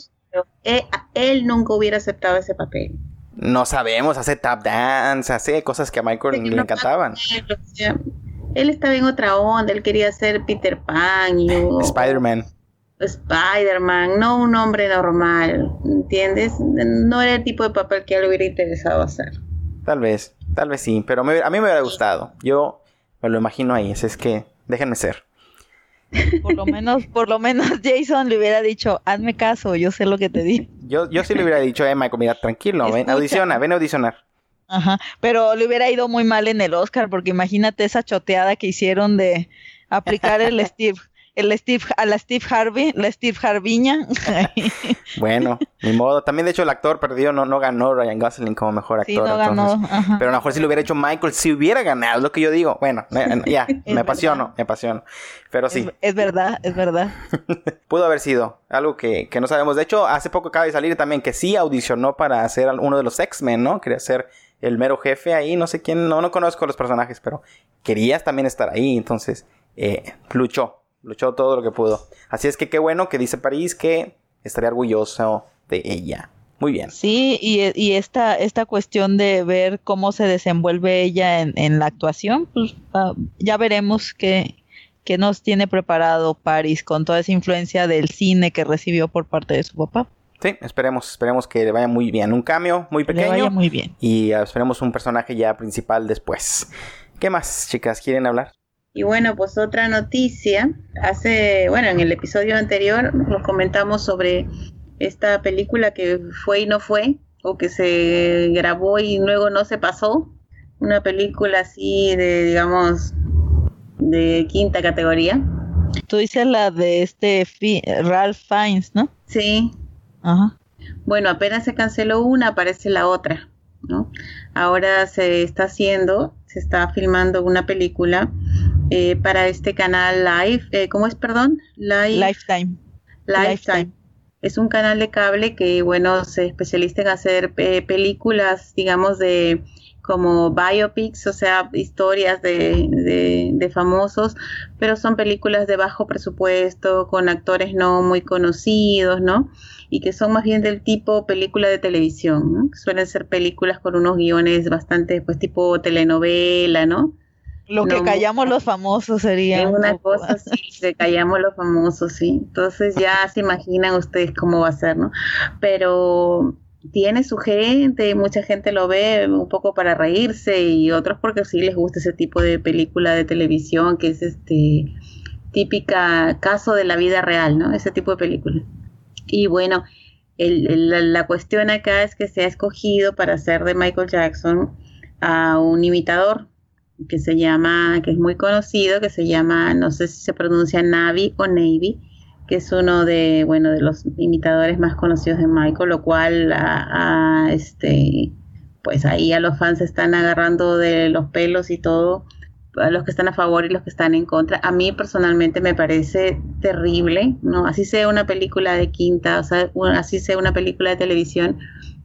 Él, él nunca hubiera aceptado ese papel. No sabemos, hace tap dance, hace cosas que a Michael le encantaban. Él estaba en otra onda, él quería ser Peter Pan y Spider-Man. Spider-Man, no un hombre normal, ¿entiendes? No era el tipo de papel que a él le hubiera interesado hacer. Tal vez, tal vez sí, pero a mí me hubiera gustado. Yo me lo imagino ahí, es que déjenme ser. Por lo menos, por lo menos Jason le hubiera dicho, hazme caso, yo sé lo que te di. Yo, yo sí le hubiera dicho, eh, Michael, mira, tranquilo, ven, audiciona, ven a audicionar. Ajá, pero le hubiera ido muy mal en el Oscar, porque imagínate esa choteada que hicieron de aplicar el Steve el Steve, a la Steve Harvey, la Steve Harviña. bueno, ni modo. También, de hecho, el actor perdió, no, no ganó Ryan Gosling como mejor actor. Sí, no ganó. Pero a lo mejor si lo hubiera hecho Michael, si hubiera ganado, es lo que yo digo. Bueno, ya, me apasiono, me apasiono. Pero sí. Es, verdad, es verdad. Pudo haber sido algo que, que no sabemos. De hecho, hace poco acaba de salir también que sí audicionó para hacer uno de los X-Men, ¿no? Quería ser el mero jefe ahí, no sé quién, no, no conozco los personajes, pero querías también estar ahí, entonces eh, luchó luchó todo lo que pudo. Así es que qué bueno que dice París que estaría orgulloso de ella. Muy bien. Sí, y, y esta, esta cuestión de ver cómo se desenvuelve ella en, la actuación, pues ah, ya veremos qué, qué nos tiene preparado París con toda esa influencia del cine que recibió por parte de su papá. Sí, esperemos, esperemos que le vaya muy bien. Un cambio muy pequeño. Le vaya muy bien. Y esperemos un personaje ya principal después. ¿Qué más, chicas? ¿Quieren hablar? Y bueno, pues otra noticia, hace, bueno, en el episodio anterior nos comentamos sobre esta película que fue y no fue, o que se grabó y luego no se pasó, una película así de, digamos, de quinta categoría. Tú dices la de este Ralph Fiennes, ¿no? Sí. Ajá. Bueno, apenas se canceló una, aparece la otra, ¿no? Ahora se está haciendo, se está filmando una película eh, para este canal Live, eh, ¿cómo es, perdón? Lifetime. Lifetime. Es un canal de cable que, bueno, se especializa en hacer eh, películas, digamos, de como biopics, o sea, historias de, de, famosos, pero son películas de bajo presupuesto, con actores no muy conocidos, ¿no? Y que son más bien del tipo película de televisión, ¿no? Suelen ser películas con unos guiones bastante, pues, tipo telenovela, ¿no? Lo que callamos los famosos sería. una cosa así, que callamos los famosos, sí. Entonces ya se imaginan ustedes cómo va a ser, ¿no? Pero tiene su gente, mucha gente lo ve un poco para reírse y otros porque sí les gusta ese tipo de película de televisión que es este típica caso de la vida real, ¿no? Ese tipo de película. Y bueno, la cuestión acá es que se ha escogido para hacer de Michael Jackson a un imitador que se llama, que es muy conocido, que se llama, no sé si se pronuncia Navi o Navy, que es uno de, bueno, de los imitadores más conocidos de Michael, lo cual a, este, pues ahí a los fans se están agarrando de los pelos y todo, a los que están a favor y los que están en contra. A mí personalmente me parece terrible, ¿no? Así sea una película de quinta, o sea, así sea una película de televisión,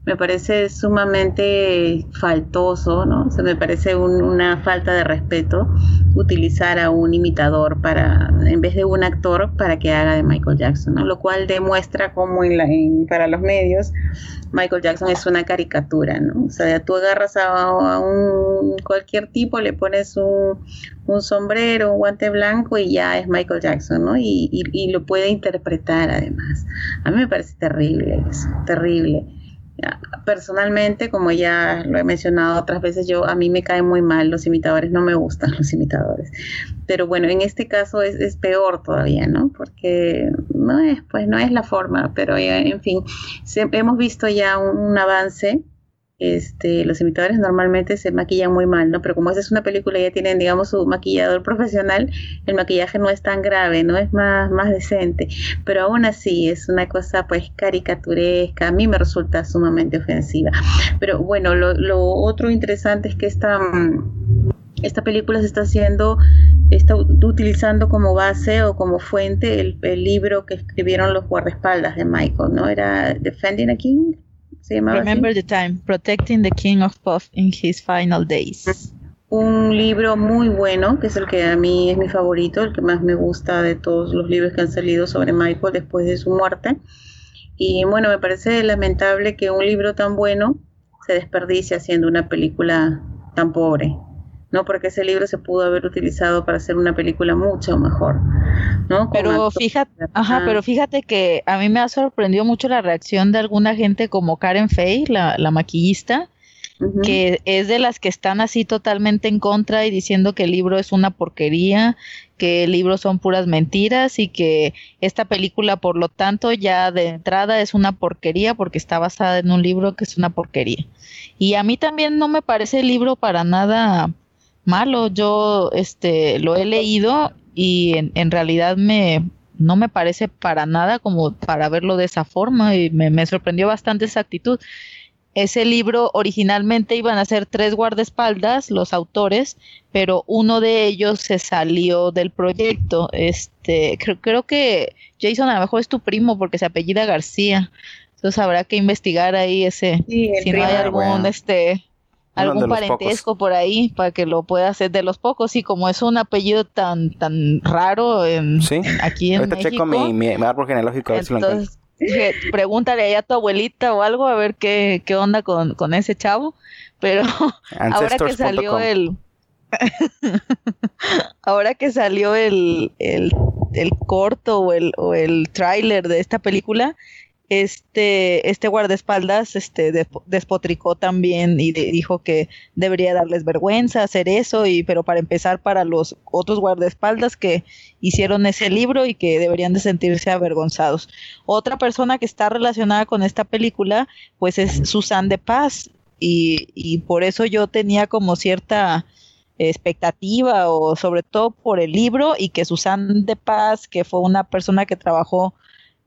me parece sumamente faltoso, ¿no? O me parece una falta de respeto utilizar a un imitador para, en vez de un actor, para que haga de Michael Jackson, ¿no? Lo cual demuestra cómo en la, para los medios Michael Jackson es una caricatura, ¿no? O sea, tú agarras a, un cualquier tipo, le pones un, un, sombrero, un guante blanco y ya es Michael Jackson, ¿no? Y, y lo puede interpretar además. A mí me parece terrible eso, terrible. Personalmente, como ya lo he mencionado otras veces, yo a mí me caen muy mal los imitadores, no me gustan los imitadores. Pero bueno, en este caso es, es peor todavía, ¿no? Porque no es, pues no es la forma, pero en fin, hemos visto ya un avance este, los imitadores normalmente se maquillan muy mal, ¿no? Pero como esa es una película ya tienen, digamos, su maquillador profesional, el maquillaje no es tan grave, ¿no? Es más, más decente. Pero aún así es una cosa, pues, caricaturesca. A mí me resulta sumamente ofensiva. Pero bueno, lo, otro interesante es que esta, esta película se está haciendo, está utilizando como base o como fuente el libro que escribieron los guardaespaldas de Michael, ¿no? Era Defending a King Remember the Time, Protecting the King of Puff in His Final Days. Un libro muy bueno, que es el que a mí es mi favorito, el que más me gusta de todos los libros que han salido sobre Michael después de su muerte. Y bueno, me parece lamentable que un libro tan bueno se desperdicie haciendo una película tan pobre. ¿No? Porque ese libro se pudo haber utilizado para hacer una película mucho mejor, ¿no? pero fíjate, ajá, pero fíjate que a mí me ha sorprendido mucho la reacción de alguna gente como Karen Fay, la, la maquillista, que es de las que están así totalmente en contra y diciendo que el libro es una porquería, que el libro son puras mentiras y que esta película, por lo tanto, ya de entrada es una porquería porque está basada en un libro que es una porquería. Y a mí también no me parece el libro para nada malo. Yo este lo he leído y en, realidad me no me parece para nada como para verlo de esa forma y me, sorprendió bastante esa actitud. Ese libro originalmente iban a ser tres guardaespaldas, los autores, pero uno de ellos se salió del proyecto. Este, creo, creo que Jason a lo mejor es tu primo porque se apellida García. Entonces habrá que investigar ahí ese, si no hay algún este algún parentesco por ahí para que lo pueda hacer de los pocos. Y como es un apellido tan tan raro en, ¿Sí? aquí en Ahorita checo mi, mi, árbol genealógico a ver si lo encuentro. pregúntale ahí a tu abuelita o algo a ver qué, qué onda con, con ese chavo. Pero ahora que salió el ahora que salió el, el, el corto o el, o el tráiler de esta película este, este guardaespaldas este, despotricó también y dijo que debería darles vergüenza hacer eso, y, pero para empezar para los otros guardaespaldas que hicieron ese libro y que deberían de sentirse avergonzados. Otra persona que está relacionada con esta película, pues es Susan de Paz, y, y por eso yo tenía como cierta expectativa o sobre todo por el libro y que Susan de Paz, que fue una persona que trabajó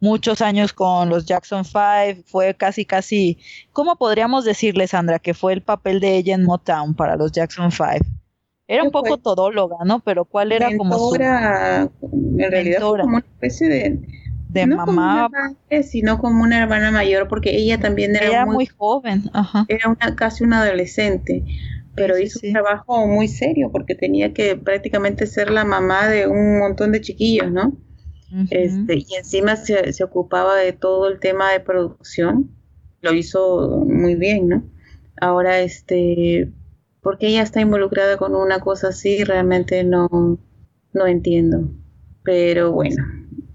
muchos años con los Jackson Five, fue casi, casi, ¿cómo podríamos decirle, Sandra, que fue el papel de ella en Motown para los Jackson Five? Era un poco todóloga, ¿no? Pero ¿cuál era como su... En realidad como una especie de... De mamá. sino como una hermana mayor, porque ella también era, muy, joven. Ajá. Era una, casi una adolescente pero hizo un trabajo muy serio porque tenía que prácticamente ser la mamá de un montón de chiquillos, ¿no? Este, y encima se, se, ocupaba de todo el tema de producción, lo hizo muy bien, ¿no? Ahora, este, porque ella está involucrada con una cosa así, realmente no, no entiendo. Pero bueno,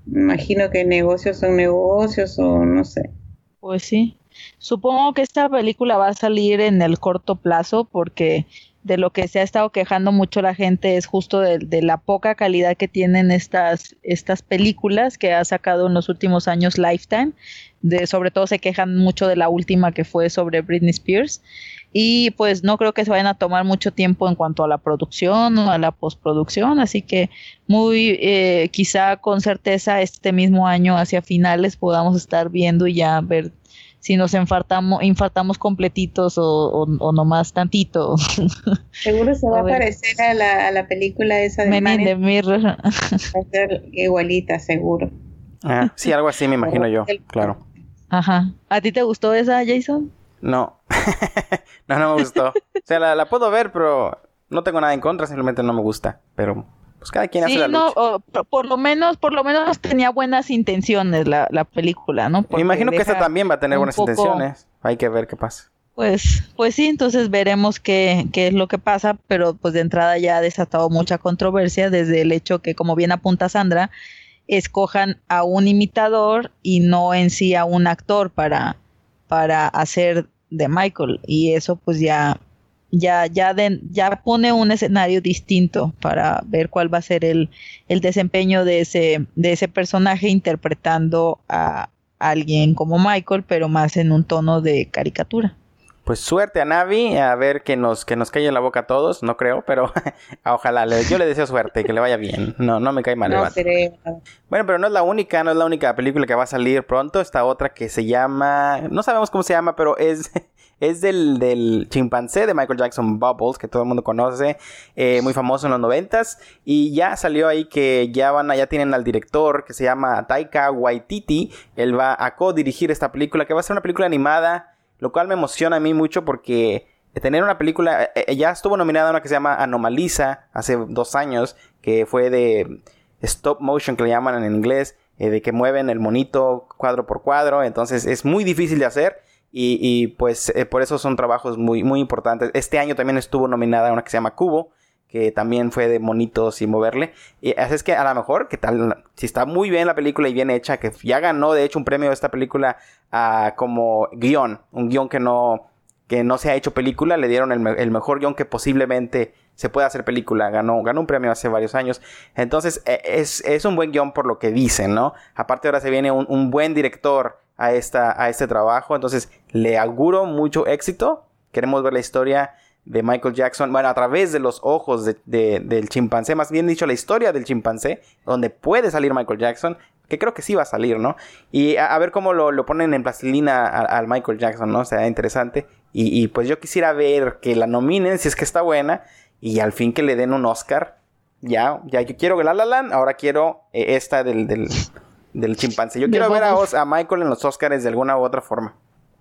imagino que negocios son negocios o no sé. Pues sí. Supongo que esta película va a salir en el corto plazo porque de lo que se ha estado quejando mucho la gente es justo de, la poca calidad que tienen estas, estas películas que ha sacado en los últimos años Lifetime. De, sobre todo se quejan mucho de la última que fue sobre Britney Spears. Y pues no creo que se vayan a tomar mucho tiempo en cuanto a la producción o a la postproducción, así que muy eh, quizá con certeza este mismo año hacia finales podamos estar viendo y ya ver si nos infartamos, infartamos completitos o, o, nomás tantito. Seguro se va a, parecer a la, a la, película esa de Men de Mirror. Va a ser igualita, seguro. Ah, sí, algo así me imagino yo, claro. Ajá. ¿A ti te gustó esa, Jason? No. no, no me gustó. O sea, la, la puedo ver, pero no tengo nada en contra, simplemente no me gusta. Pero pues cada quien hace la no, por lo menos, por lo menos tenía buenas intenciones la, la película, ¿no? Me imagino que esta también va a tener buenas intenciones. Hay que ver qué pasa. Pues, pues sí, entonces veremos qué, qué es lo que pasa, pero pues de entrada ya ha desatado mucha controversia desde el hecho que, como bien apunta Sandra, escojan a un imitador y no en sí a un actor para, para hacer de Michael y eso pues ya ya ya ya pone un escenario distinto para ver cuál va a ser el, el desempeño de ese de ese personaje interpretando a alguien como Michael pero más en un tono de caricatura pues suerte a Navi, a ver que nos, que nos calle la boca a todos, no creo, pero ojalá, yo le deseo suerte, que le vaya bien. No, no me cae mal. Bueno, pero no es la única, no es la única película que va a salir pronto. Esta otra que se llama, no sabemos cómo se llama, pero es, es del, del chimpancé de Michael Jackson Bubbles, que todo el mundo conoce, eh, muy famoso en los noventas. Y ya salió ahí que ya van, ya tienen al director que se llama Taika Waititi. Él va a co-dirigir esta película, que va a ser una película animada lo cual me emociona a mí mucho porque tener una película, eh, eh, ya estuvo nominada a una que se llama Anomalisa hace dos años, que fue de stop motion que le llaman en inglés, de que mueven el monito cuadro por cuadro, entonces es muy difícil de hacer. Y, pues por eso son trabajos muy, muy importantes. Este año también estuvo nominada una que se llama Cubo, que también fue de monitos y moverle. Y así es que a lo mejor, que tal, si está muy bien la película y bien hecha, que ya ganó de hecho un premio esta película uh, como guion, un guion que no, que no se ha hecho película, le dieron el, mejor guion que posiblemente se pueda hacer película, ganó, ganó un premio hace varios años. Entonces e, es, es un buen guion por lo que dicen, ¿no? Aparte ahora se viene un, un buen director a, esta, a este trabajo, entonces le auguro mucho éxito. Queremos ver la historia de Michael Jackson, bueno, a través de los ojos de, del chimpancé, más bien dicho, la historia del chimpancé, donde puede salir Michael Jackson, que creo que sí va a salir, ¿no? Y a, ver cómo lo, ponen en plastilina al Michael Jackson, ¿no? O sea, interesante. Y, pues yo quisiera ver que la nominen, si es que está buena, y al fin que le den un Oscar. Ya, ya, yo quiero La La Land, ahora quiero eh, esta del, chimpancé. Yo quiero ver a, a Michael en los Oscars de alguna u otra forma.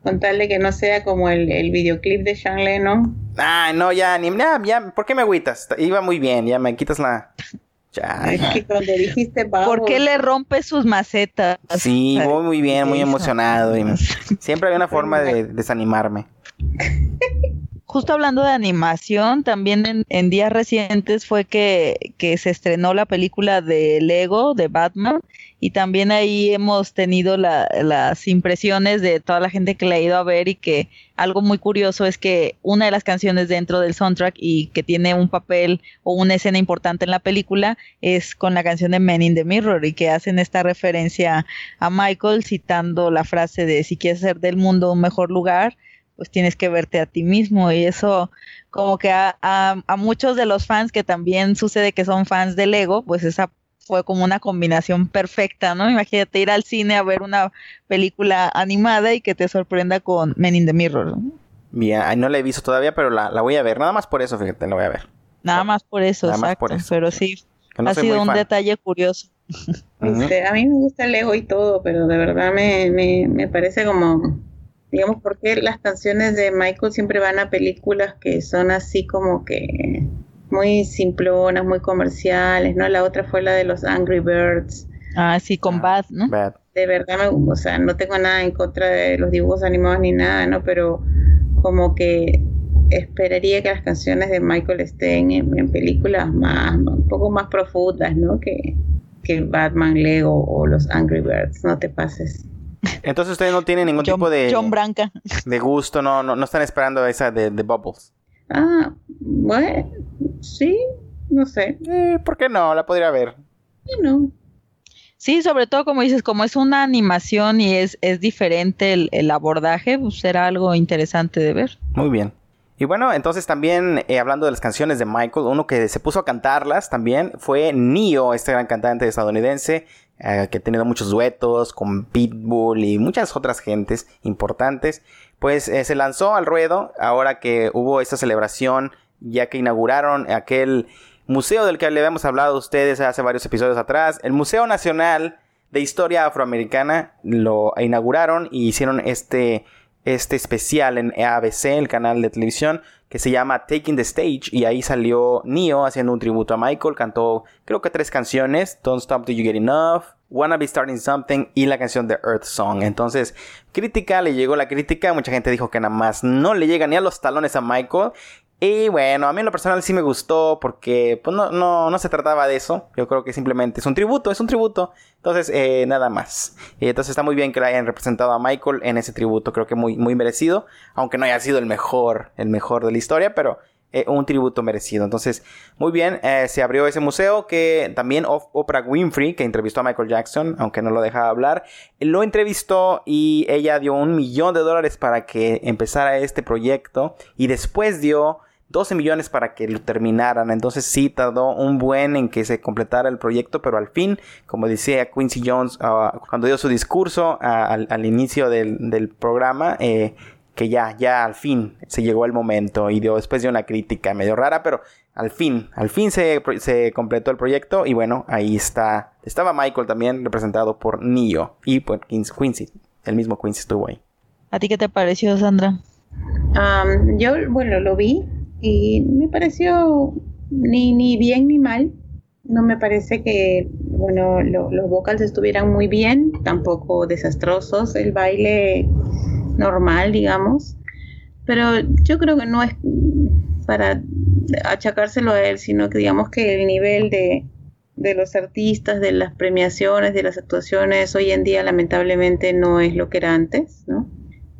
Contarle que no sea como el, el videoclip de Sean Lennon. Ah, no, ya, ni, ya, ya, ¿por qué me agüitas? Iba muy bien, ya me quitas la... Ya. Es que cuando dijiste ¿Por qué le rompe sus macetas? Sí, voy muy bien, muy emocionado. Y siempre había una forma de desanimarme. Justo hablando de animación, también en, días recientes fue que, que, se estrenó la película de Lego, de Batman, y también ahí hemos tenido las impresiones de toda la gente que la ha ido a ver y que algo muy curioso es que una de las canciones dentro del soundtrack y que tiene un papel o una escena importante en la película es con la canción de Men in the Mirror y que hacen esta referencia a Michael citando la frase de si quieres hacer del mundo un mejor lugar, pues tienes que verte a ti mismo y eso como que a, a, muchos de los fans que también sucede que son fans de Lego, pues esa fue como una combinación perfecta, ¿no? Imagínate ir al cine a ver una película animada y que te sorprenda con Men in the Mirror. ¿no? Bien, no la he visto todavía, pero la, voy a ver. Nada más por eso, fíjate, la voy a ver. Nada más por eso, Nada exacto. Más por eso. Pero sí, ha sido un detalle curioso. Este, a mí me gusta el Lego y todo, pero de verdad me, me, me parece como digamos, porque las canciones de Michael siempre van a películas que son así como que muy simplonas, muy comerciales, ¿no? La otra fue la de los Angry Birds. Ah, sí, con ah, Bad, ¿no? De verdad, me, o sea, no tengo nada en contra de los dibujos animados ni nada, ¿no? Pero como que esperaría que las canciones de Michael estén en, películas más, un poco más profundas, ¿no? Que, que Batman, Lego o los Angry Birds, no te pases. Entonces ustedes no tienen ningún tipo de... John Branca. De gusto, no, no, no están esperando esa de, de Bubbles. Ah, bueno, sí, no sé. Eh, ¿Por qué no? La podría ver. Sí, no. Sí, sobre todo como dices, como es una animación y es, es diferente el, el abordaje, pues será algo interesante de ver. Muy bien. Y bueno, entonces también eh, hablando de las canciones de Michael, uno que se puso a cantarlas también fue Neo, este gran cantante estadounidense, eh, que ha tenido muchos duetos con Pitbull y muchas otras gentes importantes. Pues eh, se lanzó al ruedo ahora que hubo esta celebración, ya que inauguraron aquel museo del que le habíamos hablado a ustedes hace varios episodios atrás, el Museo Nacional de Historia Afroamericana, lo inauguraron y hicieron este este especial en ABC, el canal de televisión, que se llama Taking the Stage, y ahí salió Neo haciendo un tributo a Michael, cantó creo que tres canciones, Don't Stop Till You Get Enough, Wanna Be Starting Something y la canción de Earth Song. Entonces, crítica, le llegó la crítica, mucha gente dijo que nada más no le llega ni a los talones a Michael, Y bueno, a mí en lo personal sí me gustó porque pues no, no, no se trataba de eso. Yo creo que simplemente es un tributo, es un tributo. Entonces, eh, nada más. entonces está muy bien que le hayan representado a Michael en ese tributo. Creo que muy, muy merecido. Aunque no haya sido el mejor, el mejor de la historia, pero eh, un tributo merecido. Entonces, muy bien, eh, se abrió ese museo que también Oprah Winfrey, que entrevistó a Michael Jackson, aunque no lo dejaba hablar, lo entrevistó y ella dio un millón de dólares para que empezara este proyecto y después dio 12 millones para que lo terminaran. Entonces sí tardó un buen en que se completara el proyecto, pero al fin, como decía Quincy Jones ah, cuando dio su discurso ah, al, inicio del, programa, eh, que ya, ya al fin se llegó el momento y dio después de una crítica medio rara, pero al fin, al fin se, se completó el proyecto y bueno, ahí está. Estaba Michael también representado por Neo y por Quincy, el mismo Quincy estuvo ahí. ¿A ti qué te pareció, Sandra? yo, bueno, lo vi, y me pareció ni, ni bien ni mal. No me parece que bueno, los vocals estuvieran muy bien, tampoco desastrosos, el baile normal, digamos. Pero yo creo que no es para achacárselo a él, sino que digamos que el nivel de, de los artistas, de las premiaciones, de las actuaciones, hoy en día lamentablemente no es lo que era antes, ¿no?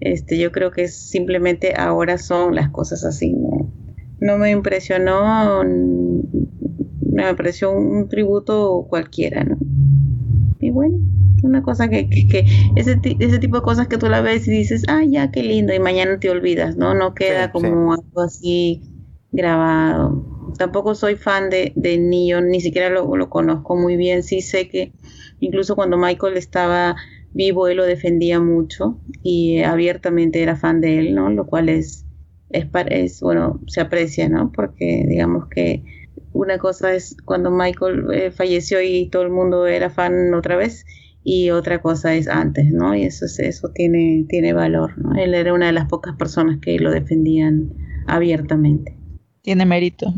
Este, yo creo que simplemente ahora son las cosas así, ¿no? No me impresionó, me pareció un tributo cualquiera, ¿no? Y bueno, una cosa que, que, ese, ese tipo de cosas que tú la ves y dices, ah, ya, qué lindo, y mañana te olvidas, ¿no? No queda como algo así grabado. Tampoco soy fan de, de Neon, ni siquiera lo, lo conozco muy bien, sí sé que incluso cuando Michael estaba vivo, él lo defendía mucho y abiertamente era fan de él, ¿no? Lo cual es es, es, bueno, se aprecia, ¿no? Porque digamos que una cosa es cuando Michael eh, falleció y todo el mundo era fan otra vez y otra cosa es antes, ¿no? Y eso, eso tiene, tiene valor, ¿no? Él era una de las pocas personas que lo defendían abiertamente. Tiene mérito.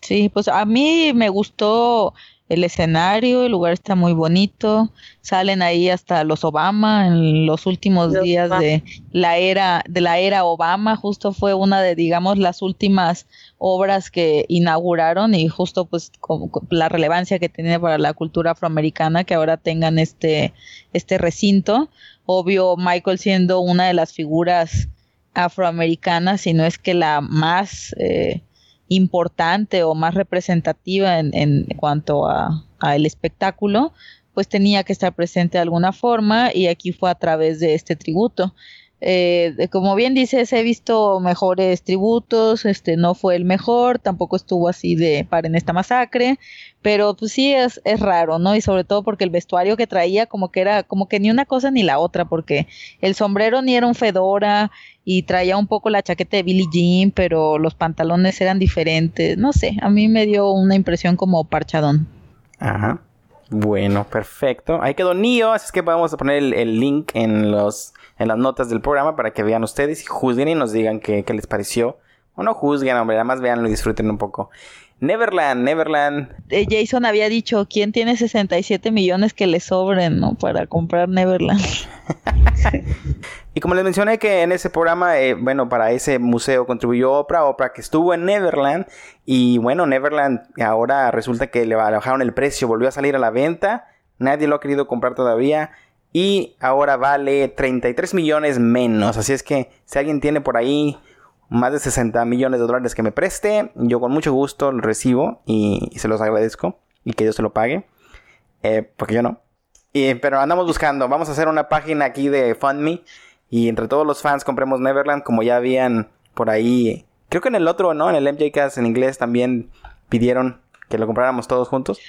Sí, pues a mí me gustó el escenario, el lugar está muy bonito, salen ahí hasta los Obama en los últimos días de la era de la era Obama, justo fue una de digamos las últimas obras que inauguraron y justo pues con, la relevancia que tiene para la cultura afroamericana que ahora tengan este este recinto, obvio Michael siendo una de las figuras afroamericanas, si no es que la más eh, importante o más representativa en, en cuanto a, el espectáculo, pues tenía que estar presente de alguna forma y aquí fue a través de este tributo. Eh, como bien dices, he visto mejores tributos, este no fue el mejor, tampoco estuvo así de par en esta masacre, pero pues sí es, es raro, ¿no? Y sobre todo porque el vestuario que traía como que era como que ni una cosa ni la otra, porque el sombrero ni era un fedora y traía un poco la chaqueta de Billie Jean, pero los pantalones eran diferentes, no sé, a mí me dio una impresión como parchadón. Ajá. Bueno, perfecto. Ahí quedó Nio, así es que vamos a poner el, link en los en las notas del programa para que vean ustedes y juzguen y nos digan qué, les pareció. O no juzguen, hombre, además veanlo y disfruten un poco. Neverland, Neverland. Eh, Jason había dicho, ¿quién tiene 67 millones que le sobren, no? Para comprar Neverland. y como les mencioné que en ese programa, eh, bueno, para ese museo contribuyó Oprah, Oprah que estuvo en Neverland. Y bueno, Neverland ahora resulta que le bajaron el precio, volvió a salir a la venta. Nadie lo ha querido comprar todavía. Y ahora vale 33 millones menos. Así es que si alguien tiene por ahí más de 60 millones de dólares que me preste, yo con mucho gusto lo recibo y, se los agradezco y que Dios se lo pague, eh, porque yo no. Pero andamos buscando, vamos a hacer una página aquí de FundMe y entre todos los fans compremos Neverland como ya habían por ahí, creo que en el otro, ¿no? En el MJCast en inglés también pidieron que lo compráramos todos juntos.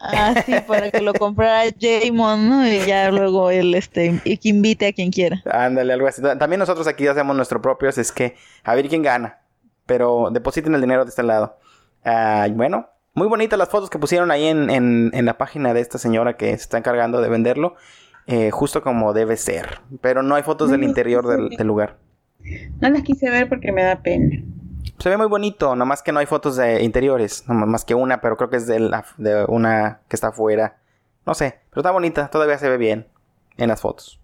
Ah, sí, para que lo comprara Jamon, ¿no? Y ya luego él, este, y que invite a quien quiera. Ándale, algo así. También nosotros aquí hacemos nuestro propio, es que a ver quién gana. Pero depositen el dinero de este lado. Ah, bueno, muy bonitas las fotos que pusieron ahí en, en, la página de esta señora que se está encargando de venderlo. Eh, justo como debe ser. Pero no hay fotos del interior del lugar. No las quise ver porque me da pena. Se ve muy bonito, nomás que no hay fotos de interiores, nomás más que una, pero creo que es de una que está afuera. No sé, pero está bonita, todavía se ve bien en las fotos.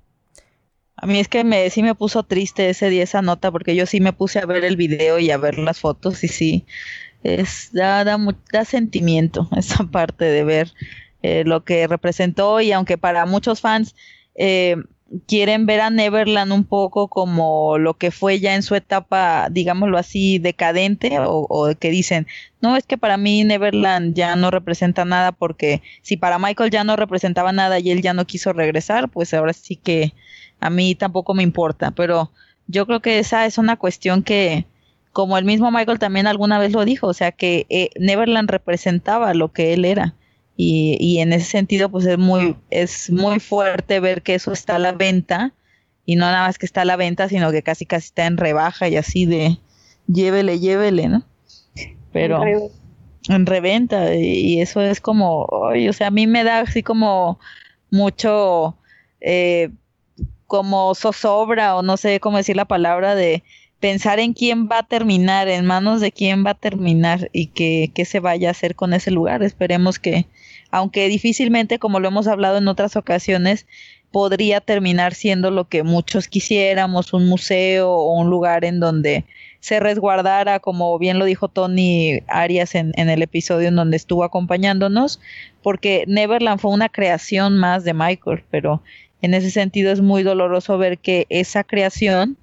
A mí es que me, sí me puso triste ese día esa nota porque yo sí me puse a ver el video y a ver las fotos y sí, es, da, da, da sentimiento esa parte de ver eh, lo que representó y aunque para muchos fans eh, quieren ver a Neverland un poco como lo que fue ya en su etapa, digámoslo así, decadente, o, o, que dicen, no, es que para mí Neverland ya no representa nada, porque si para Michael ya no representaba nada y él ya no quiso regresar, pues ahora sí que a mí tampoco me importa, pero yo creo que esa es una cuestión que, como el mismo Michael también alguna vez lo dijo, o sea que eh, Neverland representaba lo que él era. Y, y, en ese sentido, pues es muy, es muy fuerte ver que eso está a la venta, y no nada más que está a la venta, sino que casi casi está en rebaja y así de llévele, llévele, ¿no? Pero en reventa, y eso es como, oye, o sea, a mí me da así como mucho, eh, como zozobra, o no sé cómo decir la palabra de pensar en quién va a terminar, en manos de quién va a terminar y que, que se vaya a hacer con ese lugar. Esperemos que, aunque difícilmente, como lo hemos hablado en otras ocasiones, podría terminar siendo lo que muchos quisiéramos, un museo o un lugar en donde se resguardara, como bien lo dijo Tony Arias en, el episodio en donde estuvo acompañándonos, porque Neverland fue una creación más de Michael, pero en ese sentido es muy doloroso ver que esa creación,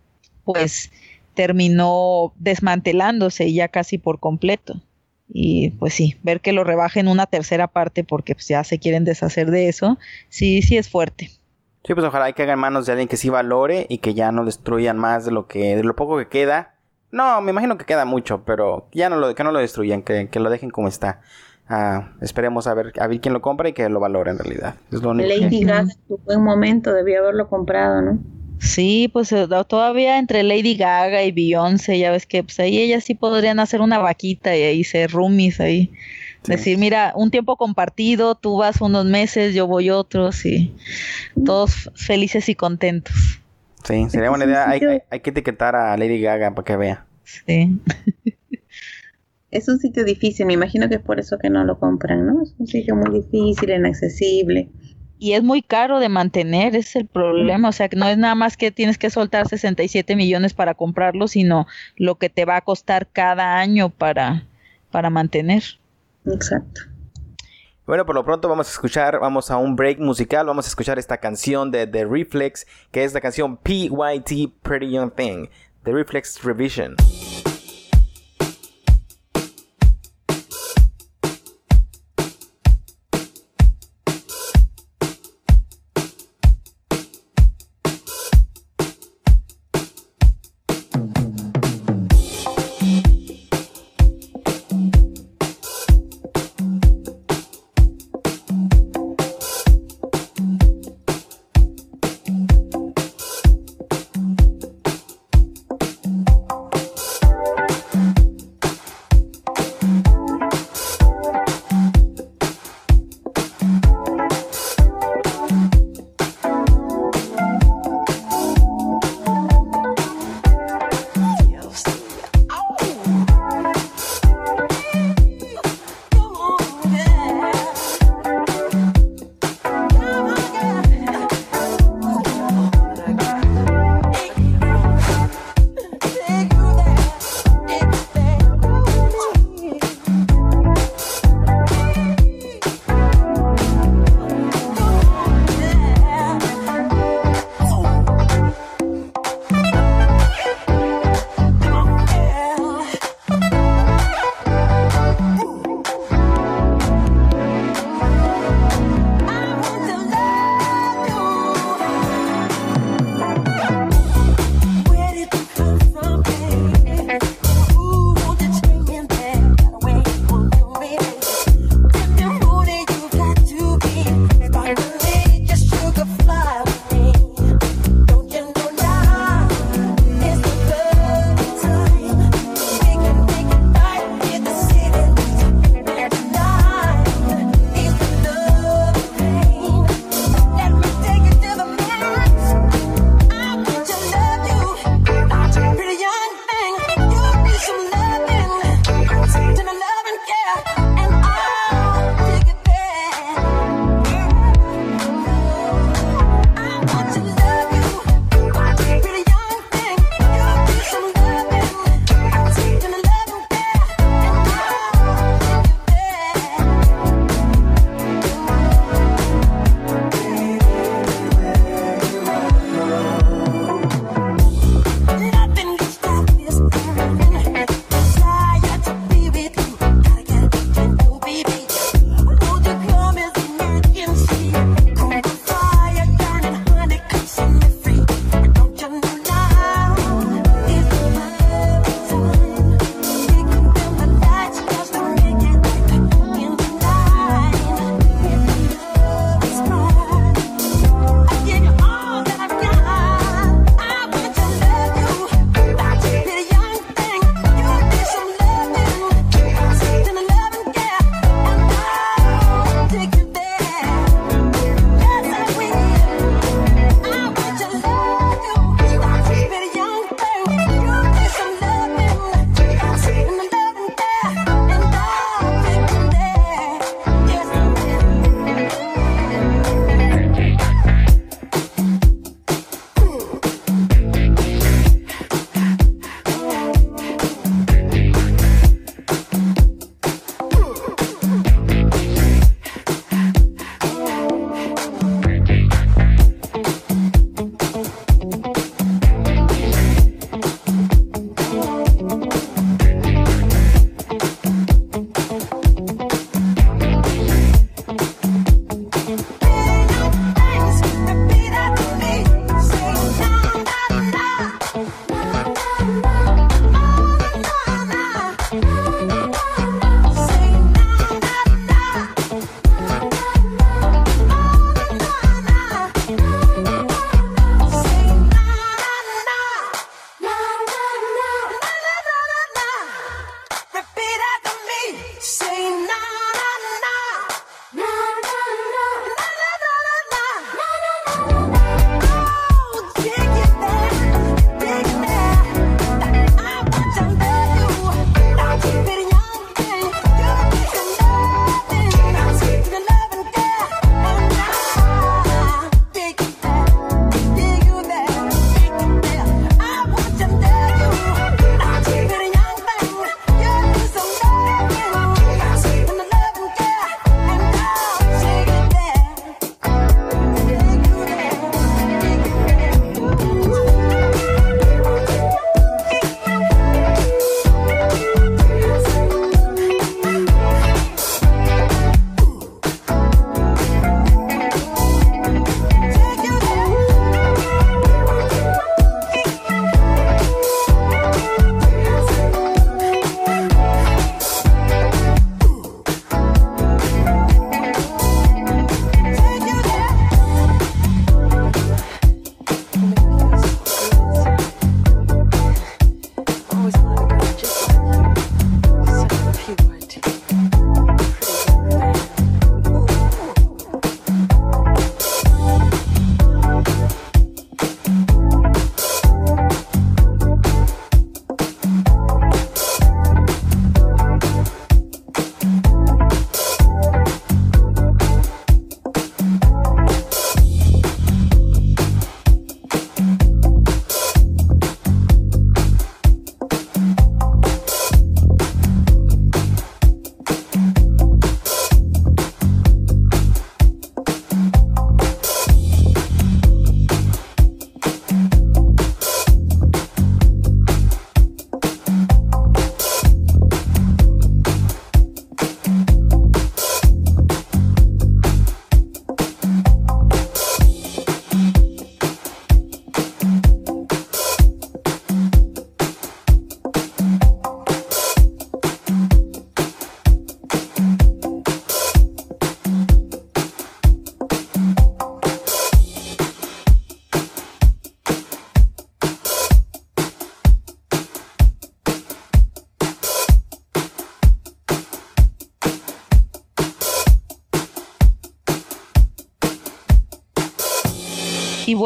pues, terminó desmantelándose ya casi por completo. Y pues sí, ver que lo rebajen una tercera parte porque pues, ya se quieren deshacer de eso, sí, sí es fuerte. Sí, pues ojalá que hagan manos de alguien que sí valore y que ya no destruyan más de lo que, de lo poco que queda. No, me imagino que queda mucho, pero ya no lo, que no lo destruyan, que, que lo dejen como está. Uh, esperemos a ver, a ver quién lo compra y que lo valore en realidad. Es lo único Lady que... Gaga en su buen momento debió haberlo comprado, ¿no? Sí, pues todavía entre Lady Gaga y Beyoncé, ya ves que pues ahí ellas sí podrían hacer una vaquita y ahí ser roomies ahí. Sí. Decir, mira, un tiempo compartido, tú vas unos meses, yo voy otros y todos felices y contentos. Sí, sería buena idea. Hay, hay, hay que etiquetar a Lady Gaga para que vea. Sí. es un sitio difícil, me imagino que es por eso que no lo compran, ¿no? Es un sitio muy difícil, inaccesible y es muy caro de mantener, ese es el problema, o sea, que no es nada más que tienes que soltar 67 millones para comprarlo, sino lo que te va a costar cada año para, para mantener. Exacto. Bueno, por lo pronto vamos a escuchar, vamos a un break musical, vamos a escuchar esta canción de The Reflex, que es la canción PYT Pretty Young Thing, The Reflex Revision.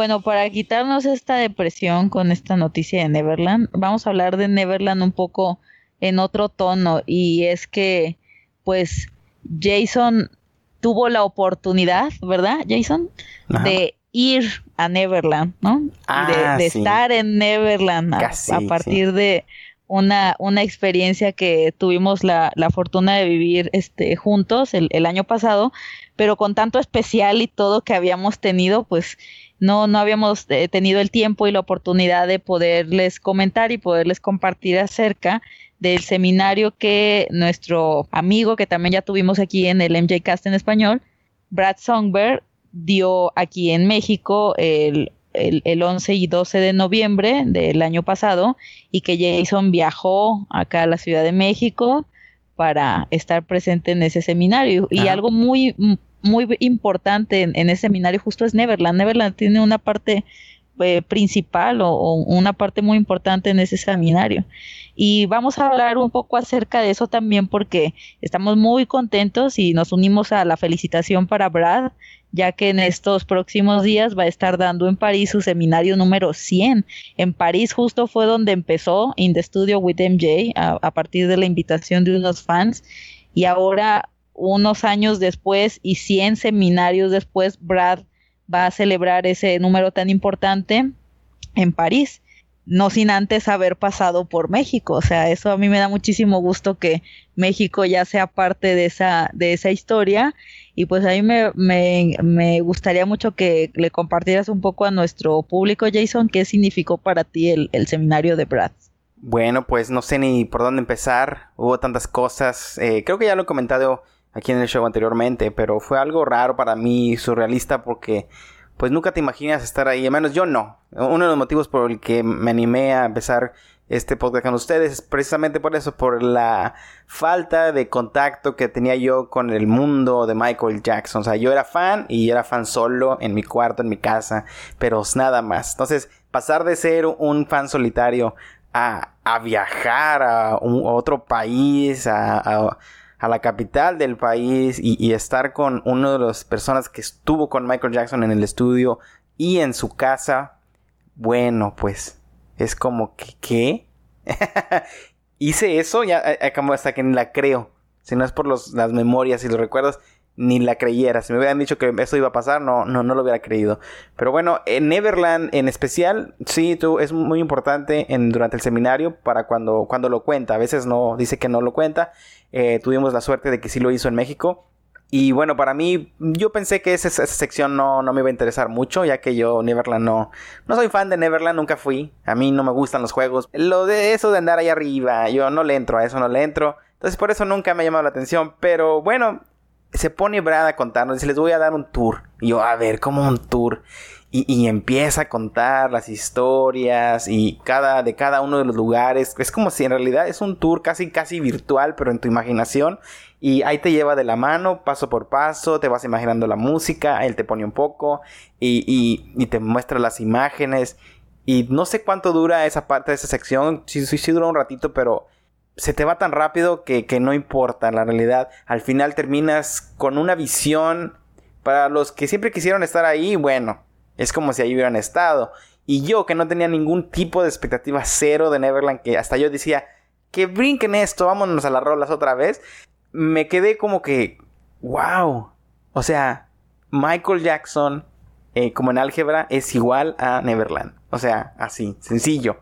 Bueno, para quitarnos esta depresión con esta noticia de Neverland, vamos a hablar de Neverland un poco en otro tono y es que pues Jason tuvo la oportunidad, ¿verdad, Jason? De ir a Neverland, ¿no? Ah, de, estar en Neverland a, partir de una, una experiencia que tuvimos la, la fortuna de vivir este, juntos el, el, año pasado, pero con tanto especial y todo que habíamos tenido, pues no, no habíamos eh, tenido el tiempo y la oportunidad de poderles comentar y poderles compartir acerca del seminario que nuestro amigo, que también ya tuvimos aquí en el MJ Cast en español, Brad Songberg, dio aquí en México el, el, el, 11 y 12 de noviembre del año pasado y que Jason viajó acá a la Ciudad de México para estar presente en ese seminario. Y algo muy, muy importante en, ese seminario justo es Neverland. Neverland tiene una parte eh, principal o, o, una parte muy importante en ese seminario. Y vamos a hablar un poco acerca de eso también porque estamos muy contentos y nos unimos a la felicitación para Brad, ya que en estos próximos días va a estar dando en París su seminario número 100. En París justo fue donde empezó In the Studio with MJ a, a partir de la invitación de unos fans y ahora unos años después y 100 seminarios después, Brad va a celebrar ese número tan importante en París no sin antes haber pasado por México. O sea, eso a mí me da muchísimo gusto que México ya sea parte de esa, de esa historia. Y pues a mí me, me, me gustaría mucho que le compartieras un poco a nuestro público, Jason, qué significó para ti el, seminario de Brad. Bueno, pues no sé ni por dónde empezar. Hubo tantas cosas. Eh, creo que ya lo he comentado aquí en el show anteriormente, pero fue algo raro para mí, surrealista, porque pues nunca te imaginas estar ahí, al menos yo no. Uno de los motivos por el que me animé a empezar este podcast con ustedes es precisamente por eso, por la falta de contacto que tenía yo con el mundo de Michael Jackson. O sea, yo era fan y era fan solo en mi cuarto, en mi casa, pero nada más. Entonces, pasar de ser un fan solitario a, a viajar a, un, otro país, a, a a la capital del país y, estar con una de las personas que estuvo con Michael Jackson en el estudio y en su casa, bueno, pues es como que, ¿qué? Hice eso ya eh, como hasta que ni la creo. Si no es por los, las memorias y los recuerdos, ni la creyera. Si me hubieran dicho que eso iba a pasar, no, no, no lo hubiera creído. Pero bueno, en Neverland en especial, sí, tú, es muy importante durante el seminario para cuando, cuando lo cuenta. A veces no dice que no lo cuenta. Eh, tuvimos la suerte de que sí lo hizo en México. Y bueno, para mí, yo pensé que esa, esa, sección no, no me iba a interesar mucho, ya que yo Neverland no, no soy fan de Neverland, nunca fui. A mí no me gustan los juegos. Lo de eso de andar ahí arriba, yo no le entro a eso, no le entro. Entonces por eso nunca me ha llamado la atención. Pero bueno, se pone Brad a contarnos, dice, les voy a dar un tour. Y yo, a ver, ¿cómo un tour? Y, y, empieza a contar las historias y cada, de cada uno de los lugares. Es como si en realidad es un tour casi, casi virtual, pero en tu imaginación. Y ahí te lleva de la mano, paso por paso, te vas imaginando la música, él te pone un poco y, y, y te muestra las imágenes. Y no sé cuánto dura esa parte de esa sección, sí, sí, sí dura un ratito, pero se te va tan rápido que, que no importa la realidad. Al final terminas con una visión para los que siempre quisieron estar ahí, bueno, es como si ahí hubieran estado. Y yo que no tenía ningún tipo de expectativa cero de Neverland, que hasta yo decía, que brinquen esto, vámonos a las rolas otra vez, me quedé como que, wow. O sea, Michael Jackson, eh, como en álgebra, es igual a Neverland. O sea, así, sencillo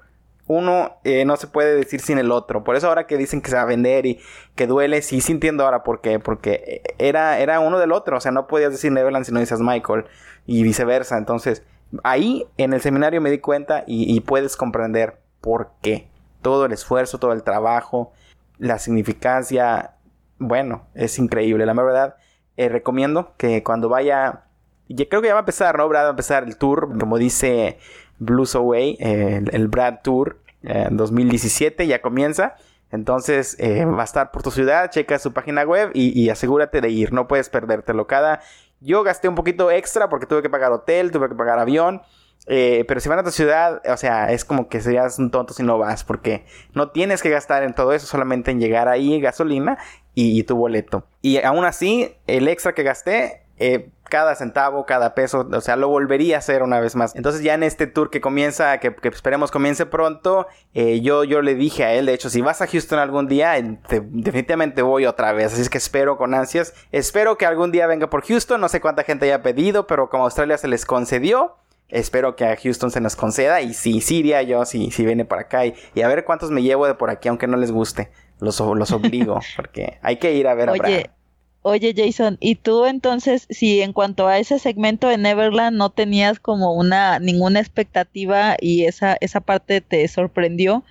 uno eh, no se puede decir sin el otro. Por eso ahora que dicen que se va a vender y que duele, sí, entiendo ahora por qué. Porque era, era uno del otro. O sea, no podías decir Neverland si no dices Michael. Y viceversa. Entonces, ahí en el seminario me di cuenta y, puedes comprender por qué. Todo el esfuerzo, todo el trabajo, la significancia. Bueno, es increíble. La verdad, eh, recomiendo que cuando vaya... Ya creo que ya va a empezar, ¿no? Va a empezar el tour, como dice Blues Away, eh, el, Brad Tour eh, 2017 ya comienza. Entonces eh, va a estar por tu ciudad, checa su página web y, asegúrate de ir, no puedes perdértelo. Cada... Yo gasté un poquito extra porque tuve que pagar hotel, tuve que pagar avión. Eh, pero si van a tu ciudad, o sea, es como que serías un tonto si no vas, porque no tienes que gastar en todo eso, solamente en llegar ahí, gasolina y, tu boleto. Y aún así, el extra que gasté, eh, cada centavo, cada peso, o sea, lo volvería a hacer una vez más. Entonces ya en este tour que comienza, que, esperemos comience pronto, eh, yo, yo le dije a él, de hecho, si vas a Houston algún día, definitivamente voy otra vez, así es que espero con ansias, espero que algún día venga por Houston, no sé cuánta gente haya pedido, pero como Australia se les concedió, espero que a Houston se nos conceda y si Siria yo, si, si viene por acá y, a ver cuántos me llevo de por aquí, aunque no les guste, los, los obligo, porque hay que ir a ver a Brad. Oye, Jason, ¿y tú entonces, si en cuanto a ese segmento de Neverland no tenías como una ninguna expectativa y esa esa parte te sorprendió,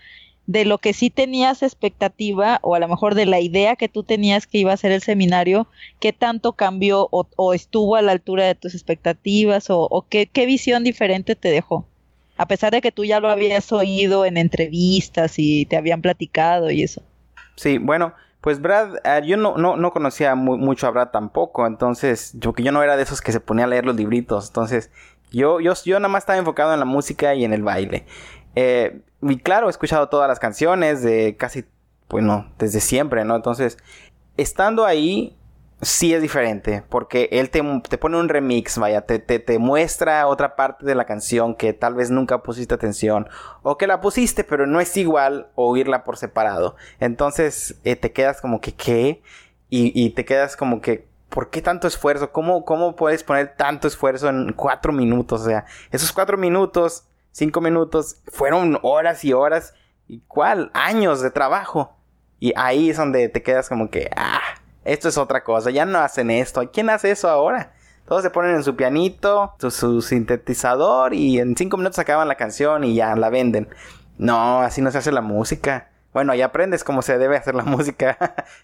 de lo que sí tenías expectativa o a lo mejor de la idea que tú tenías que iba a ser el seminario, ¿qué tanto cambió o, estuvo a la altura de tus expectativas o, o qué, qué visión diferente te dejó? A pesar de que tú ya lo habías oído en entrevistas y te habían platicado y eso. Sí, bueno, pues Brad, ah, yo no, no, no conocía mucho a Brad tampoco, entonces, yo que yo no era de esos que se ponía a leer los libritos, entonces, yo, yo, yo nada más estaba enfocado en la música y en el baile. Eh, y claro, he escuchado todas las canciones de casi, bueno, desde siempre, ¿no? Entonces, estando ahí, sí es diferente, porque él te, pone un remix, vaya, te, te, muestra otra parte de la canción que tal vez nunca pusiste atención, o que la pusiste, pero no es igual oírla por separado. Entonces eh, te quedas como que, ¿qué? Y, te quedas como que, ¿por qué tanto esfuerzo? ¿Cómo, ¿Cómo puedes poner tanto esfuerzo en cuatro minutos? O sea, esos cuatro minutos, cinco minutos, fueron horas y horas, ¿y cuál? Años de trabajo. Y ahí es donde te quedas como que, ah, esto es otra cosa, ya no hacen esto. ¿Quién hace eso ahora? Todos se ponen en su pianito, su, sintetizador y en cinco minutos acaban la canción y ya la venden. No, así no se hace la música. Bueno, ahí aprendes cómo se debe hacer la música.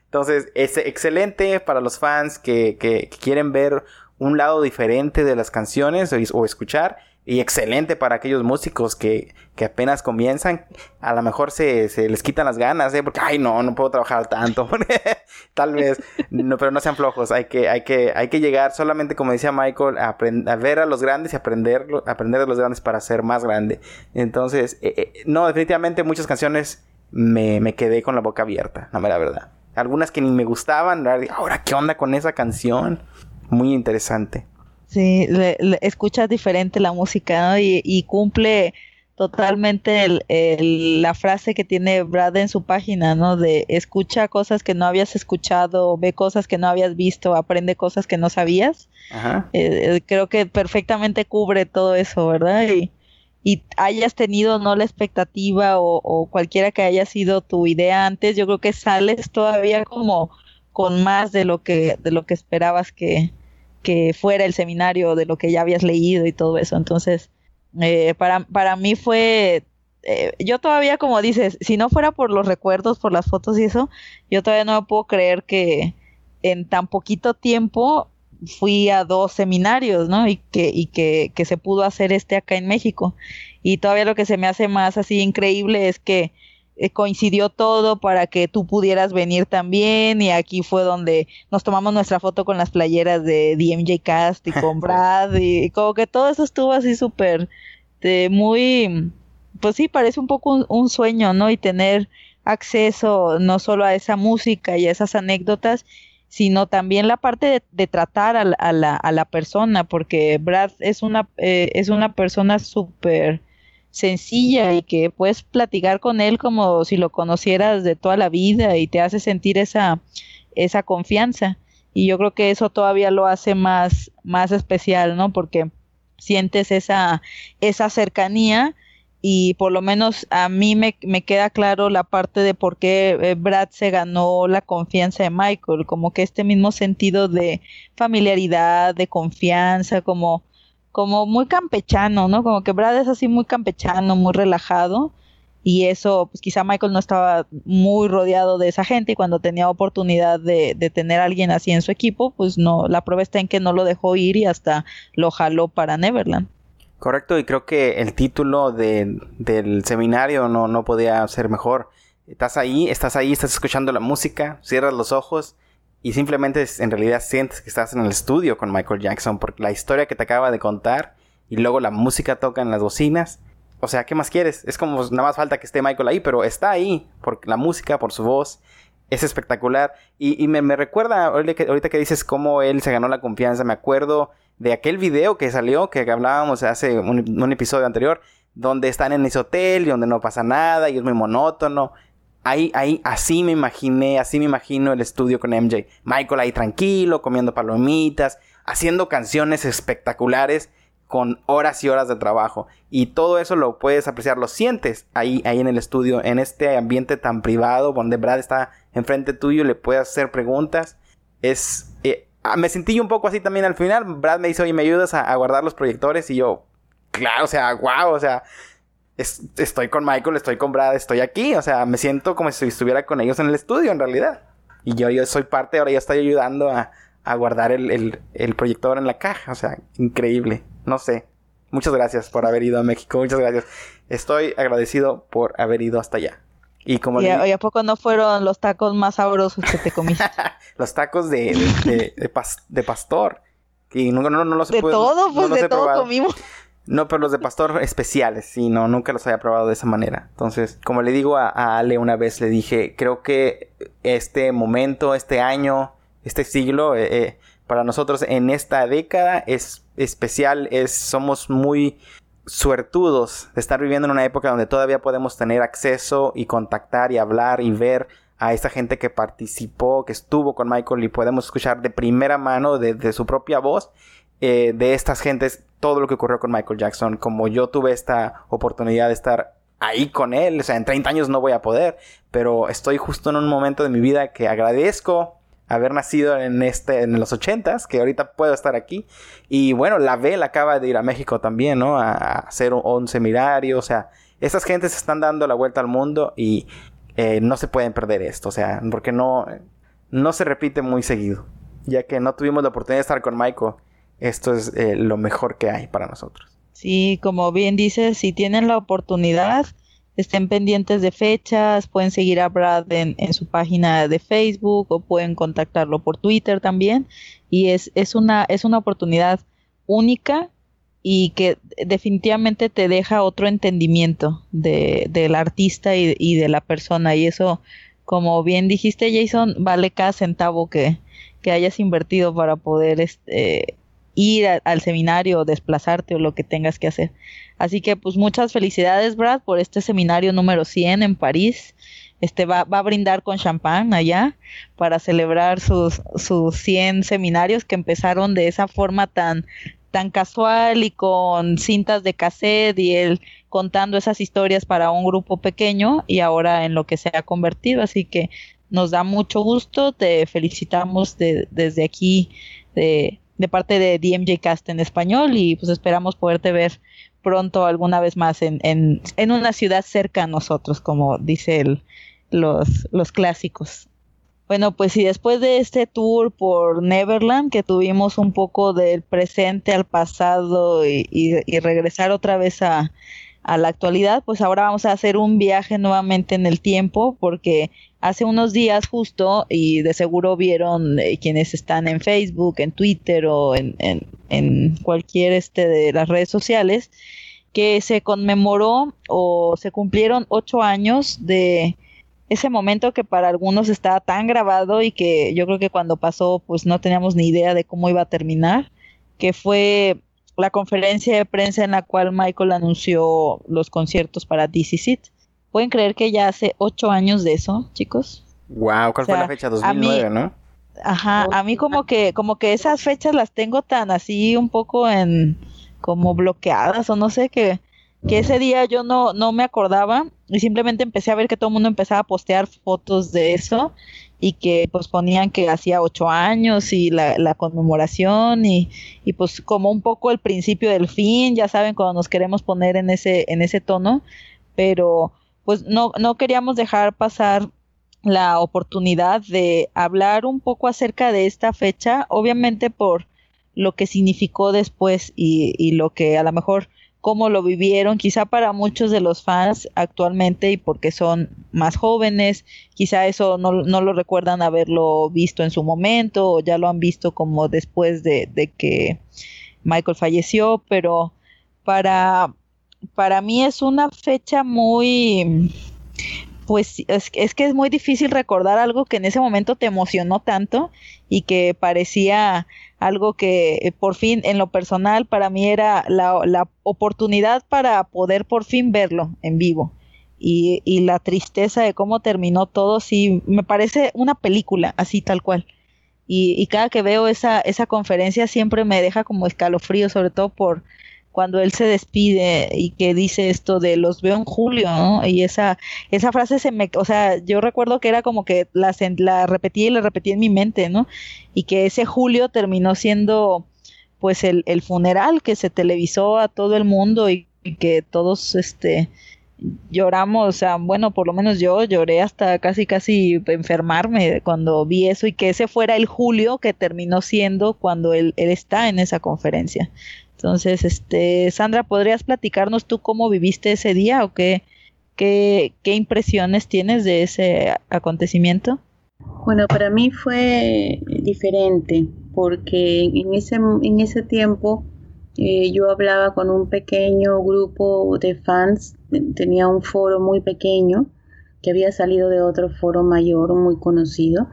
Entonces, es excelente para los fans que, que, quieren ver un lado diferente de las canciones o escuchar y excelente para aquellos músicos que, que apenas comienzan. A lo mejor se, se, les quitan las ganas, ¿eh? Porque, ay, no, no puedo trabajar tanto. Tal vez, no, pero no sean flojos. Hay que, hay que, hay que llegar solamente, como decía Michael, a, a ver a los grandes y aprender, aprender de los grandes para ser más grande. Entonces, eh, eh, no, definitivamente muchas canciones me, me quedé con la boca abierta, la mera verdad. Algunas que ni me gustaban, ahora, ¿qué onda con esa canción? Muy interesante. Sí, le, escuchas diferente la música y, cumple totalmente el, la frase que tiene Brad en su página, ¿no? De escucha cosas que no habías escuchado, ve cosas que no habías visto, aprende cosas que no sabías. Ajá. Eh, eh, creo que perfectamente cubre todo eso, ¿verdad? Y, y hayas tenido no la expectativa o, o, cualquiera que haya sido tu idea antes, yo creo que sales todavía como con más de lo que de lo que esperabas que, que fuera el seminario de lo que ya habías leído y todo eso. Entonces, eh, para, para mí fue, eh, yo todavía como dices, si no fuera por los recuerdos, por las fotos y eso, yo todavía no me puedo creer que en tan poquito tiempo fui a dos seminarios, ¿no? Y que, y que, que se pudo hacer este acá en México. Y todavía lo que se me hace más así increíble es que eh, coincidió todo para que tú pudieras venir también y aquí fue donde nos tomamos nuestra foto con las playeras de DMJ Cast y con Brad y, como que todo eso estuvo así súper muy pues sí parece un poco un, sueño no y tener acceso no solo a esa música y a esas anécdotas sino también la parte de, tratar a, la, a la persona porque Brad es una eh, es una persona súper sencilla y que puedes platicar con él como si lo conocieras de toda la vida y te hace sentir esa, esa confianza. Y yo creo que eso todavía lo hace más, más especial, ¿no? Porque sientes esa, esa cercanía y por lo menos a mí me, me, queda claro la parte de por qué eh, Brad se ganó la confianza de Michael, como que este mismo sentido de familiaridad, de confianza, como como muy campechano, ¿no? Como que Brad es así muy campechano, muy relajado. Y eso, pues quizá Michael no estaba muy rodeado de esa gente y cuando tenía oportunidad de, tener a alguien así en su equipo, pues no, la prueba está en que no lo dejó ir y hasta lo jaló para Neverland. Correcto, y creo que el título del seminario no, no podía ser mejor. Estás ahí, estás ahí, estás escuchando la música, cierras los ojos y simplemente en realidad sientes que estás en el estudio con Michael Jackson por la historia que te acaba de contar y luego la música toca en las bocinas. O sea, ¿qué más quieres? Es como nada más falta que esté Michael ahí, pero está ahí por la música, por su voz. Es espectacular. Y, me, recuerda, ahorita que, dices cómo él se ganó la confianza, me acuerdo de aquel video que salió, que hablábamos hace un, episodio anterior, donde están en ese hotel y donde no pasa nada y es muy monótono. Ahí, ahí, así me imaginé, así me imagino el estudio con MJ. Michael ahí tranquilo, comiendo palomitas, haciendo canciones espectaculares con horas y horas de trabajo. Y todo eso lo puedes apreciar, lo sientes ahí, ahí en el estudio, en este ambiente tan privado, donde Brad está enfrente tuyo, le puedes hacer preguntas. Es, eh, Ah, me sentí un poco así también al final. Brad me dice, oye, ¿me ayudas a, guardar los proyectores? Y yo, claro, o sea, wow, o sea, estoy con Michael, estoy con Brad, estoy aquí. O sea, me siento como si estuviera con ellos en el estudio, en realidad. Y yo, yo soy parte, ahora ya estoy ayudando a, guardar el, el, proyector en la caja. O sea, increíble. No sé. Muchas gracias por haber ido a México. Muchas gracias. Estoy agradecido por haber ido hasta allá. Y como ¿Y, a, poco no fueron los tacos más sabrosos que te comiste? los tacos de, de, de, pastor. Y no, no, no los De todo, pues de todo comimos. No, pero los de pastor especiales, sí, no, nunca los había probado de esa manera. Entonces, como le digo a, Ale una vez, le dije, creo que este momento, este año, este siglo, eh, eh, para nosotros en esta década es especial, es, somos muy suertudos de estar viviendo en una época donde todavía podemos tener acceso y contactar y hablar y ver a esa gente que participó, que estuvo con Michael y podemos escuchar de primera mano, de, su propia voz, eh, de estas gentes, todo lo que ocurrió con Michael Jackson. Como yo tuve esta oportunidad de estar ahí con él, o sea, en 30 años no voy a poder, pero estoy justo en un momento de mi vida que agradezco haber nacido en este en los ochentas, que ahorita puedo estar aquí. Y bueno, la Bel acaba de ir a México también, ¿no? A, hacer un, seminario, o sea, esas gentes están dando la vuelta al mundo y eh, no se pueden perder esto, o sea, porque no, no se repite muy seguido, ya que no tuvimos la oportunidad de estar con Michael. Esto es eh, lo mejor que hay para nosotros. Sí, como bien dices, si tienen la oportunidad, estén pendientes de fechas, pueden seguir a Brad en, su página de Facebook o pueden contactarlo por Twitter también. Y es, es, una, es una oportunidad única y que definitivamente te deja otro entendimiento de, del artista y, de la persona. Y eso, como bien dijiste, Jason, vale cada centavo que, que hayas invertido para poder este, ir al seminario desplazarte o lo que tengas que hacer. Así que pues muchas felicidades Brad por este seminario número 100 en París. Este va, a brindar con champán allá para celebrar sus, sus 100 seminarios que empezaron de esa forma tan, tan casual y con cintas de cassette y él contando esas historias para un grupo pequeño y ahora en lo que se ha convertido. Así que nos da mucho gusto, te felicitamos desde aquí de, de parte de DMJ Cast en español y pues esperamos poderte ver pronto alguna vez más en, en, en una ciudad cerca a nosotros, como dice los, los clásicos. Bueno, pues y después de este tour por Neverland, que tuvimos un poco del presente al pasado y, y regresar otra vez a, a la actualidad, pues ahora vamos a hacer un viaje nuevamente en el tiempo porque hace unos días justo y de seguro vieron eh, quienes están en Facebook, en Twitter o en, en, cualquier este de las redes sociales que se conmemoró o se cumplieron ocho años de ese momento que para algunos estaba tan grabado y que yo creo que cuando pasó pues no teníamos ni idea de cómo iba a terminar, que fue la conferencia de prensa en la cual Michael anunció los conciertos para DC Sit. ¿Pueden creer que ya hace ocho años de eso, chicos? Wow, ¿cuál fue la fecha? 2009, ¿no? Ajá, a mí como que, como que esas fechas las tengo tan así un poco en, como bloqueadas o no sé, que, que ese día yo no, no me acordaba y simplemente empecé a ver que todo el mundo empezaba a postear fotos de eso y que pues ponían que hacía ocho años y la, la conmemoración y, y, pues como un poco el principio del fin, ya saben, cuando nos queremos poner en ese, en ese tono, pero pues no, no queríamos dejar pasar la oportunidad de hablar un poco acerca de esta fecha, obviamente por lo que significó después y, y lo que a lo mejor cómo lo vivieron, quizá para muchos de los fans actualmente y porque son más jóvenes, quizá eso no, no lo recuerdan haberlo visto en su momento o ya lo han visto como después de, de que Michael falleció, pero para, para mí es una fecha muy, pues es, es, que es muy difícil recordar algo que en ese momento te emocionó tanto y que parecía algo que eh, por fin en lo personal para mí era la, la oportunidad para poder por fin verlo en vivo. Y, y, la tristeza de cómo terminó todo, sí, me parece una película, así tal cual. Y, y, cada que veo esa, esa conferencia siempre me deja como escalofrío, sobre todo por cuando él se despide y que dice esto de los veo en julio. Y esa, esa frase se me, o sea, yo recuerdo que era como que la, la repetía y la repetía en mi mente, ¿no? Y que ese julio terminó siendo pues el, el funeral que se televisó a todo el mundo y, y que todos este lloramos, o sea, bueno, por lo menos yo lloré hasta casi casi enfermarme cuando vi eso y que ese fuera el julio que terminó siendo cuando él, él está en esa conferencia. Entonces, este, Sandra, ¿podrías platicarnos tú cómo viviste ese día o qué, qué, qué impresiones tienes de ese acontecimiento? Bueno, para mí fue diferente porque en ese, en ese tiempo eh, yo hablaba con un pequeño grupo de fans, tenía un foro muy pequeño que había salido de otro foro mayor muy conocido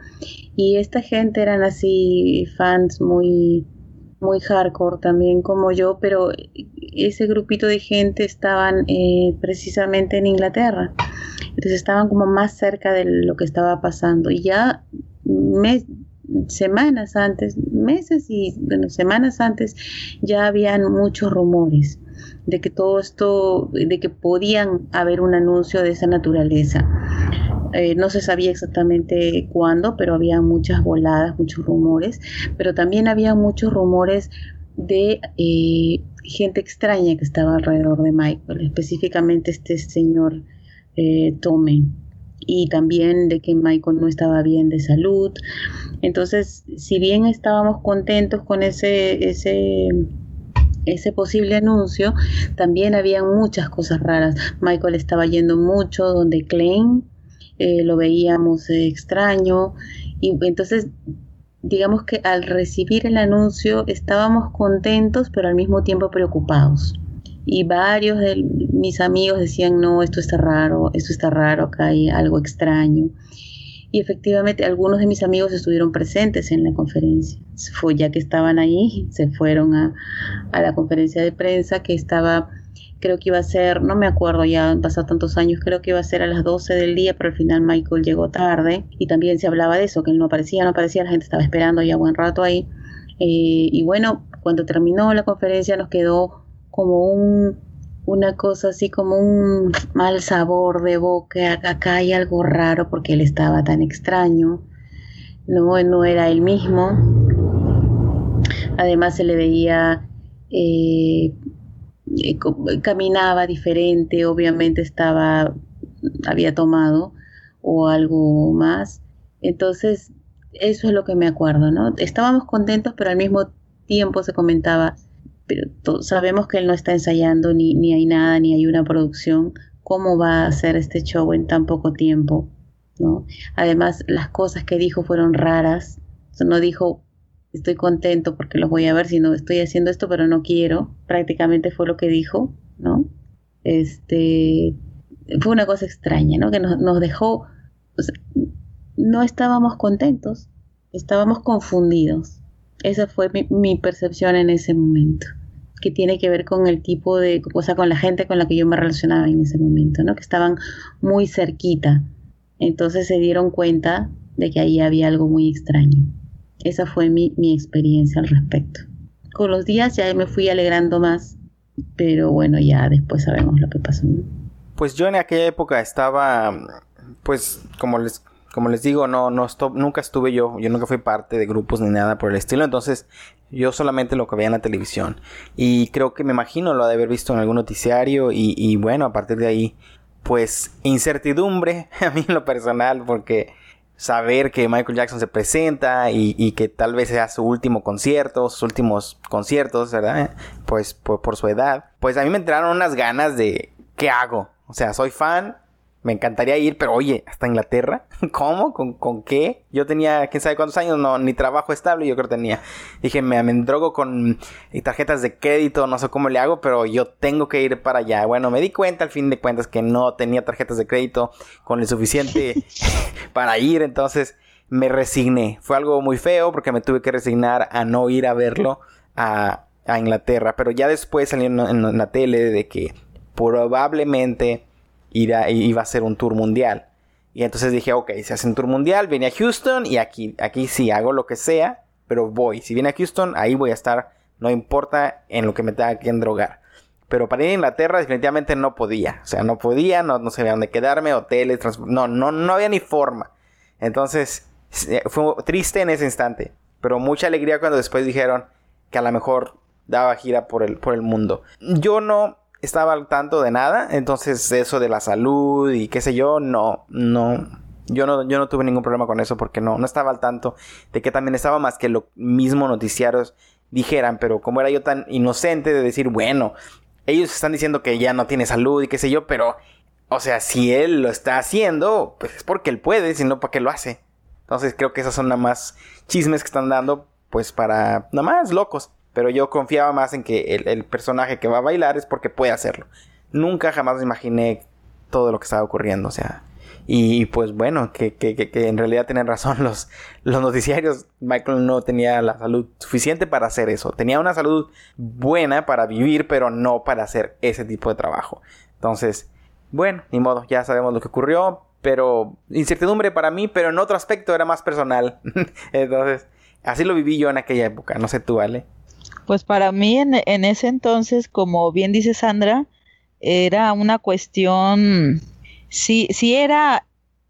y esta gente eran así fans muy muy hardcore también como yo, pero ese grupito de gente estaban eh, precisamente en Inglaterra. Entonces estaban como más cerca de lo que estaba pasando. Y ya semanas antes, meses y bueno, semanas antes, ya habían muchos rumores de que todo esto, de que podían haber un anuncio de esa naturaleza. Eh, no se sabía exactamente cuándo, pero había muchas voladas, muchos rumores, pero también había muchos rumores de eh, gente extraña que estaba alrededor de Michael, específicamente este señor eh, Tome, y también de que Michael no estaba bien de salud. Entonces, si bien estábamos contentos con ese, ese ese posible anuncio, también había muchas cosas raras. Michael estaba yendo mucho donde Klein eh, lo veíamos extraño. Y entonces digamos que al recibir el anuncio estábamos contentos pero al mismo tiempo preocupados. Y varios de mis amigos decían no esto está raro esto está raro acá hay algo extraño y efectivamente algunos de mis amigos estuvieron presentes en la conferencia. Fue ya que estaban ahí se fueron a, a la conferencia de prensa que estaba creo que iba a ser, no me acuerdo, ya han pasado tantos años, creo que iba a ser a las 12 del día, pero al final Michael llegó tarde y también se hablaba de eso, que él no aparecía, no aparecía, la gente estaba esperando ya buen rato ahí. Eh, y bueno, cuando terminó la conferencia nos quedó como un, una cosa así como un mal sabor de boca, acá hay algo raro porque él estaba tan extraño, no, no era él mismo. Además se le veía eh, caminaba diferente, obviamente estaba, había tomado o algo más. Entonces, eso es lo que me acuerdo, ¿no? Estábamos contentos, pero al mismo tiempo se comentaba, pero sabemos que él no está ensayando, ni, ni hay nada, ni hay una producción. ¿Cómo va a hacer este show en tan poco tiempo? ¿no? Además, las cosas que dijo fueron raras. no dijo estoy contento porque los voy a ver, sino estoy haciendo esto pero no quiero, prácticamente fue lo que dijo, ¿no? Este, fue una cosa extraña, ¿no? Que nos, dejó, no estábamos contentos, estábamos confundidos. Esa fue mi, mi, percepción en ese momento, que tiene que ver con el tipo de, o sea, con la gente con la que yo me relacionaba en ese momento, ¿no? Que estaban muy cerquita. Entonces se dieron cuenta de que ahí había algo muy extraño. Esa fue mi, experiencia al respecto. Con los días ya me fui alegrando más, pero bueno, ya después sabemos lo que pasó. Pues yo en aquella época estaba, pues como les, como les digo, no, no nunca estuve yo, yo nunca fui parte de grupos ni nada por el estilo, entonces yo solamente lo que veía en la televisión. Y creo que me imagino lo de haber visto en algún noticiario y, y bueno, a partir de ahí, pues incertidumbre a mí en lo personal, porque saber que Michael Jackson se presenta y, que tal vez sea su último concierto, sus últimos conciertos, ¿verdad? Pues por, por, su edad. Pues a mí me entraron unas ganas de, ¿qué hago? O sea, soy fan, me encantaría ir, pero oye, hasta Inglaterra, ¿cómo? ¿Con, ¿Con, qué? Yo tenía, quién sabe cuántos años, no, ni trabajo estable, yo creo que tenía. Dije, me, me drogo con tarjetas de crédito, no sé cómo le hago, pero yo tengo que ir para allá. Bueno, me di cuenta al fin de cuentas que no tenía tarjetas de crédito con el suficiente para ir, entonces me resigné. Fue algo muy feo porque me tuve que resignar a no ir a verlo a, Inglaterra. Pero ya después salió en, la tele de que probablemente iba a ser un tour mundial. Y entonces dije, ok, se hace un tour mundial, viene a Houston y aquí, aquí sí hago lo que sea, pero voy. Si viene a Houston, ahí voy a estar, no importa en lo que me tenga que endrogar. Pero para ir a Inglaterra definitivamente no podía. O sea, no podía, no, no sabía dónde quedarme, hoteles, no, no, no había ni forma. Entonces, fue triste en ese instante. Pero mucha alegría cuando después dijeron que a lo mejor daba gira por el, por el mundo. Yo no estaba al tanto de nada. Entonces, eso de la salud y qué sé yo, no, no. Yo no, yo no tuve ningún problema con eso porque no, no estaba al tanto de que también estaba más que lo mismo noticiarios dijeran, pero como era yo tan inocente de decir, bueno, ellos están diciendo que ya no tiene salud y qué sé yo, pero, o sea, si él lo está haciendo, pues es porque él puede, sino para qué lo hace. Entonces creo que esas son nada más chismes que están dando, pues para nada más locos. Pero yo confiaba más en que el, personaje que va a bailar es porque puede hacerlo. Nunca jamás imaginé todo lo que estaba ocurriendo, o sea. Y pues bueno, que, que, que, en realidad tienen razón los, los noticiarios. Michael no tenía la salud suficiente para hacer eso. Tenía una salud buena para vivir, pero no para hacer ese tipo de trabajo. Entonces, bueno, ni modo, ya sabemos lo que ocurrió. Pero incertidumbre para mí, pero en otro aspecto era más personal. Entonces, así lo viví yo en aquella época. No sé tú, ¿vale? Pues para mí en, en ese entonces, como bien dice Sandra, era una cuestión sí, sí era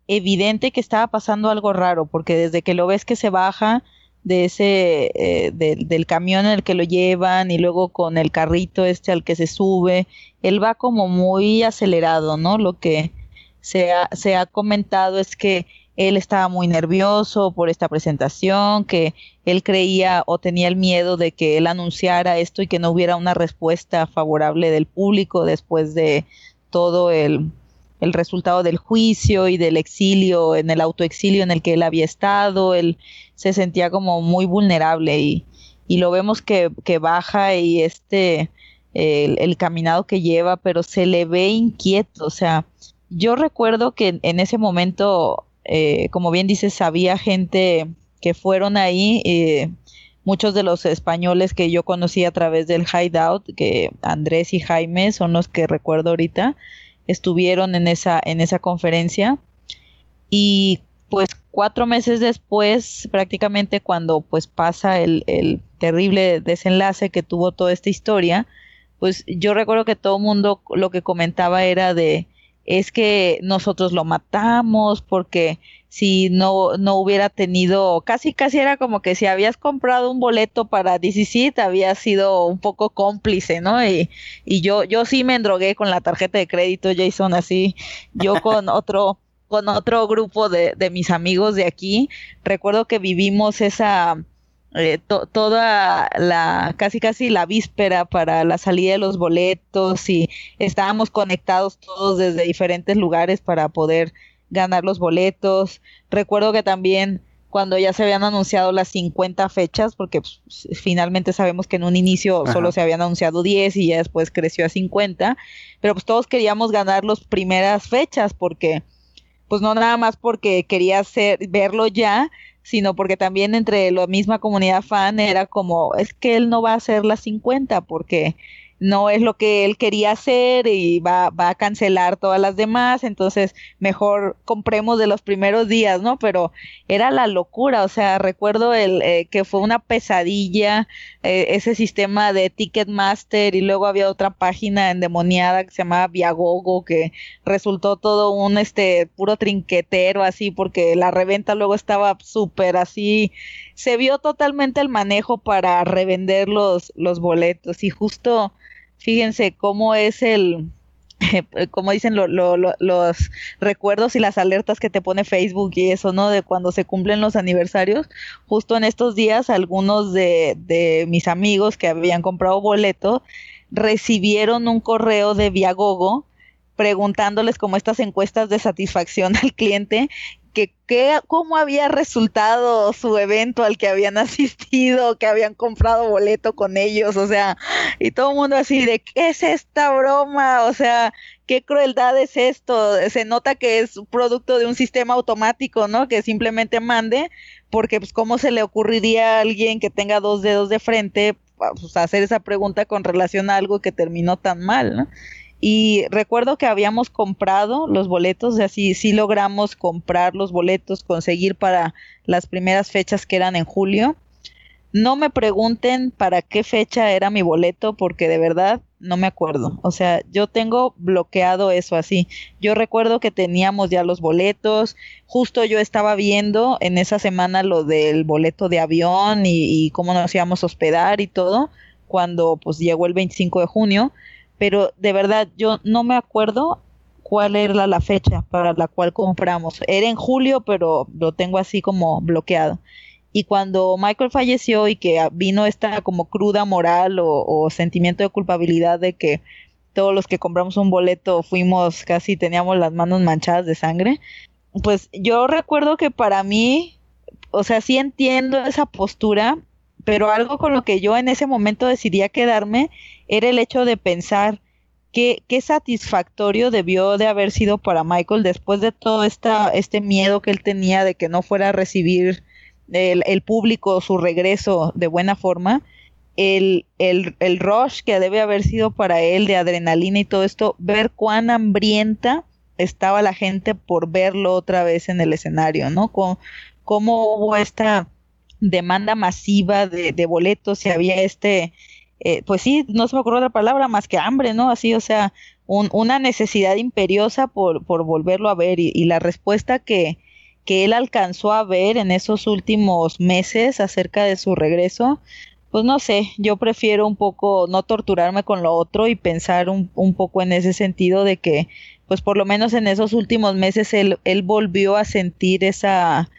evidente que estaba pasando algo raro, porque desde que lo ves que se baja de ese, eh, del camión en el que lo llevan y luego con el carrito este al que se sube, él va como muy acelerado, ¿no? Lo que se ha, se ha comentado es que él estaba muy nervioso por esta presentación, que él creía o tenía el miedo de que él anunciara esto y que no hubiera una respuesta favorable del público después de todo el, el resultado del juicio y del exilio, en el autoexilio en el que él había estado, él se sentía como muy vulnerable y, y lo vemos que, que, baja y este, el, caminado que lleva, pero se le ve inquieto, o sea, yo recuerdo que en, ese momento, eh, como bien dices, había gente que fueron ahí, eh, muchos de los españoles que yo conocí a través del Hideout, que Andrés y Jaime son los que recuerdo ahorita, estuvieron en esa, en esa conferencia. Y pues cuatro meses después, prácticamente cuando pues pasa el, el terrible desenlace que tuvo toda esta historia, pues yo recuerdo que todo el mundo lo que comentaba era de es que nosotros lo matamos porque si no, no hubiera tenido, casi casi era como que si habías comprado un boleto para DC había sido un poco cómplice, ¿no? Y, y yo, yo sí me endrogué con la tarjeta de crédito, Jason, así, yo con otro, con otro grupo de, de mis amigos de aquí, recuerdo que vivimos esa, eh, toda la, casi casi la víspera para la salida de los boletos y estábamos conectados todos desde diferentes lugares para poder ganar los boletos. Recuerdo que también cuando ya se habían anunciado las 50 fechas, porque pues, finalmente sabemos que en un inicio solo se habían anunciado 10 y ya después creció a 50, pero pues todos queríamos ganar las primeras fechas porque pues no nada más porque quería verlo ya, sino porque también entre la misma comunidad fan era como, es que él no va a hacer las 50 porque no es lo que él quería hacer y va, va a cancelar todas las demás, entonces mejor compremos de los primeros días, ¿no? Pero era la locura, o sea, recuerdo el eh, que fue una pesadilla eh, ese sistema de Ticketmaster y luego había otra página endemoniada que se llamaba Viagogo que resultó todo un este puro trinquetero así porque la reventa luego estaba súper así se vio totalmente el manejo para revender los, los boletos y justo fíjense cómo es el, como dicen los recuerdos y las alertas que te pone Facebook y eso, ¿no? De cuando se cumplen los aniversarios. Justo en estos días, algunos de, de mis amigos que habían comprado boleto recibieron un correo de Viagogo preguntándoles como estas encuestas de satisfacción al cliente que, cómo había resultado su evento al que habían asistido, que habían comprado boleto con ellos, o sea, y todo el mundo así de, ¿qué es esta broma? O sea, qué crueldad es esto. Se nota que es producto de un sistema automático, ¿no? Que simplemente mande, porque pues cómo se le ocurriría a alguien que tenga dos dedos de frente pues, hacer esa pregunta con relación a algo que terminó tan mal, ¿no? Y recuerdo que habíamos comprado los boletos, así sí logramos comprar los boletos, conseguir para las primeras fechas que eran en julio. No me pregunten para qué fecha era mi boleto, porque de verdad no me acuerdo. O sea, yo tengo bloqueado eso así. Yo recuerdo que teníamos ya los boletos. Justo yo estaba viendo en esa semana lo del boleto de avión y, y cómo nos íbamos a hospedar y todo, cuando pues llegó el 25 de junio pero de verdad yo no me acuerdo cuál era la fecha para la cual compramos. Era en julio, pero lo tengo así como bloqueado. Y cuando Michael falleció y que vino esta como cruda moral o, sentimiento de culpabilidad de que todos los que compramos un boleto fuimos casi teníamos las manos manchadas de sangre, pues yo recuerdo que para mí, o sea, sí entiendo esa postura, pero algo con lo que yo en ese momento decidí quedarme era el hecho de pensar qué, qué satisfactorio debió de haber sido para Michael después de todo esta, este miedo que él tenía de que no fuera a recibir el, el público su regreso de buena forma. El, el, el, rush que debe haber sido para él de adrenalina y todo esto, ver cuán hambrienta estaba la gente por verlo otra vez en el escenario, ¿no? Cómo, cómo hubo esta demanda masiva de, de boletos y había este, eh, pues sí, no se me ocurre otra palabra más que hambre, ¿no? Así, o sea, una necesidad imperiosa por, por volverlo a ver y, la respuesta que, que él alcanzó a ver en esos últimos meses acerca de su regreso, pues no sé, yo prefiero un poco no torturarme con lo otro y pensar un, un poco en ese sentido de que, pues por lo menos en esos últimos meses él, él volvió a sentir esa,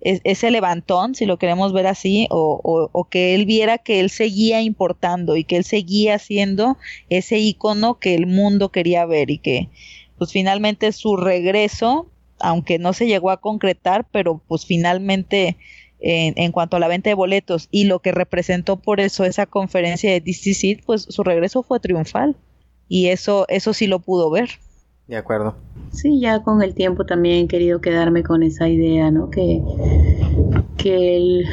ese levantón, si lo queremos ver así, o, o, que él viera que él seguía importando y que él seguía siendo ese icono que el mundo quería ver y que pues finalmente su regreso, aunque no se llegó a concretar, pero pues finalmente en, en cuanto a la venta de boletos y lo que representó por eso esa conferencia de DCC, pues su regreso fue triunfal y eso, eso sí lo pudo ver. De acuerdo. Sí, ya con el tiempo también he querido quedarme con esa idea, ¿no? Que, que él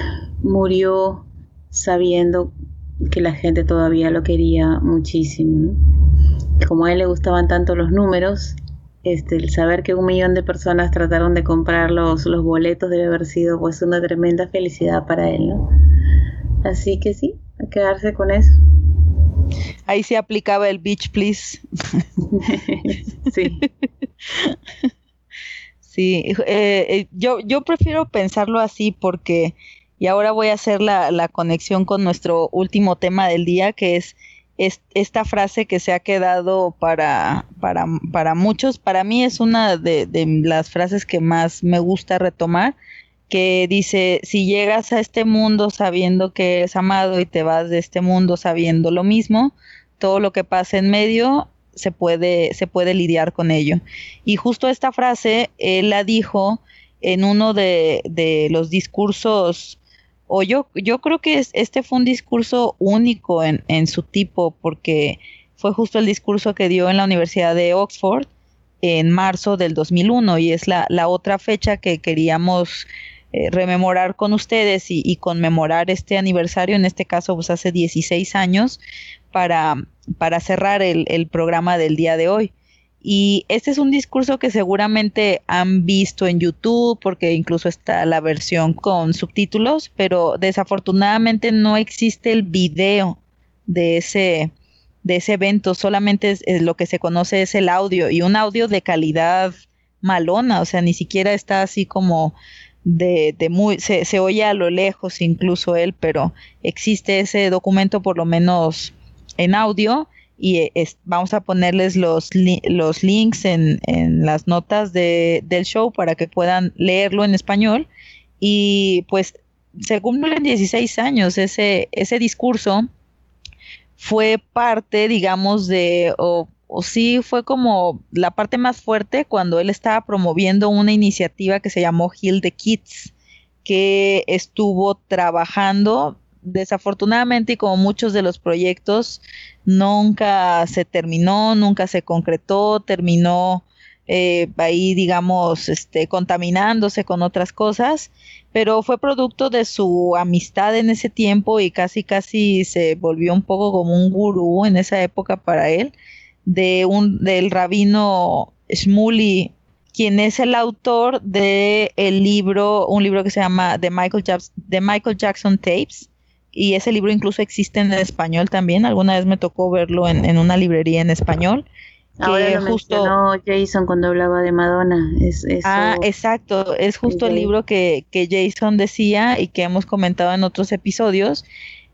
murió sabiendo que la gente todavía lo quería muchísimo. Como a él le gustaban tanto los números, este, el saber que un millón de personas trataron de comprar los, los boletos debe haber sido pues una tremenda felicidad para él, ¿no? Así que sí, a quedarse con eso. Ahí se aplicaba el beach, please. sí. Sí, eh, eh, yo, yo prefiero pensarlo así porque, y ahora voy a hacer la, la conexión con nuestro último tema del día, que es, esta frase que se ha quedado para, para, para muchos. Para mí es una de, de las frases que más me gusta retomar que dice, si llegas a este mundo sabiendo que eres amado y te vas de este mundo sabiendo lo mismo, todo lo que pasa en medio se puede, se puede lidiar con ello. Y justo esta frase él la dijo en uno de, de los discursos, o yo, yo creo que este fue un discurso único en, en su tipo, porque fue justo el discurso que dio en la Universidad de Oxford en marzo del 2001 y es la, la otra fecha que queríamos eh, rememorar con ustedes y, conmemorar este aniversario, en este caso pues hace 16 años, para, para cerrar el, el programa del día de hoy. Y este es un discurso que seguramente han visto en YouTube, porque incluso está la versión con subtítulos, pero desafortunadamente no existe el video de ese, de ese evento, solamente es, lo que se conoce es el audio y un audio de calidad malona, o sea, ni siquiera está así como de, muy, se, se, oye a lo lejos incluso él, pero existe ese documento por lo menos en audio y vamos a ponerles los, los links en, en las notas de, del show para que puedan leerlo en español. Y pues se cumplen 16 años ese, ese discurso fue parte digamos de sí fue como la parte más fuerte cuando él estaba promoviendo una iniciativa que se llamó Heal the Kids, que estuvo trabajando. Desafortunadamente y como muchos de los proyectos nunca se terminó, nunca se concretó, terminó eh, ahí digamos este contaminándose con otras cosas pero fue producto de su amistad en ese tiempo y casi casi se volvió un poco como un gurú en esa época para él de un del rabino Shmuley quien es el autor de el libro un libro que se llama The Michael, The Michael Jackson Tapes y ese libro incluso existe en español también alguna vez me tocó verlo en, en una librería en español Ahora lo justo Jason cuando hablaba de Madonna. Es, Ah, exacto. Es justo el libro que, que, Jason decía y que hemos comentado en otros episodios.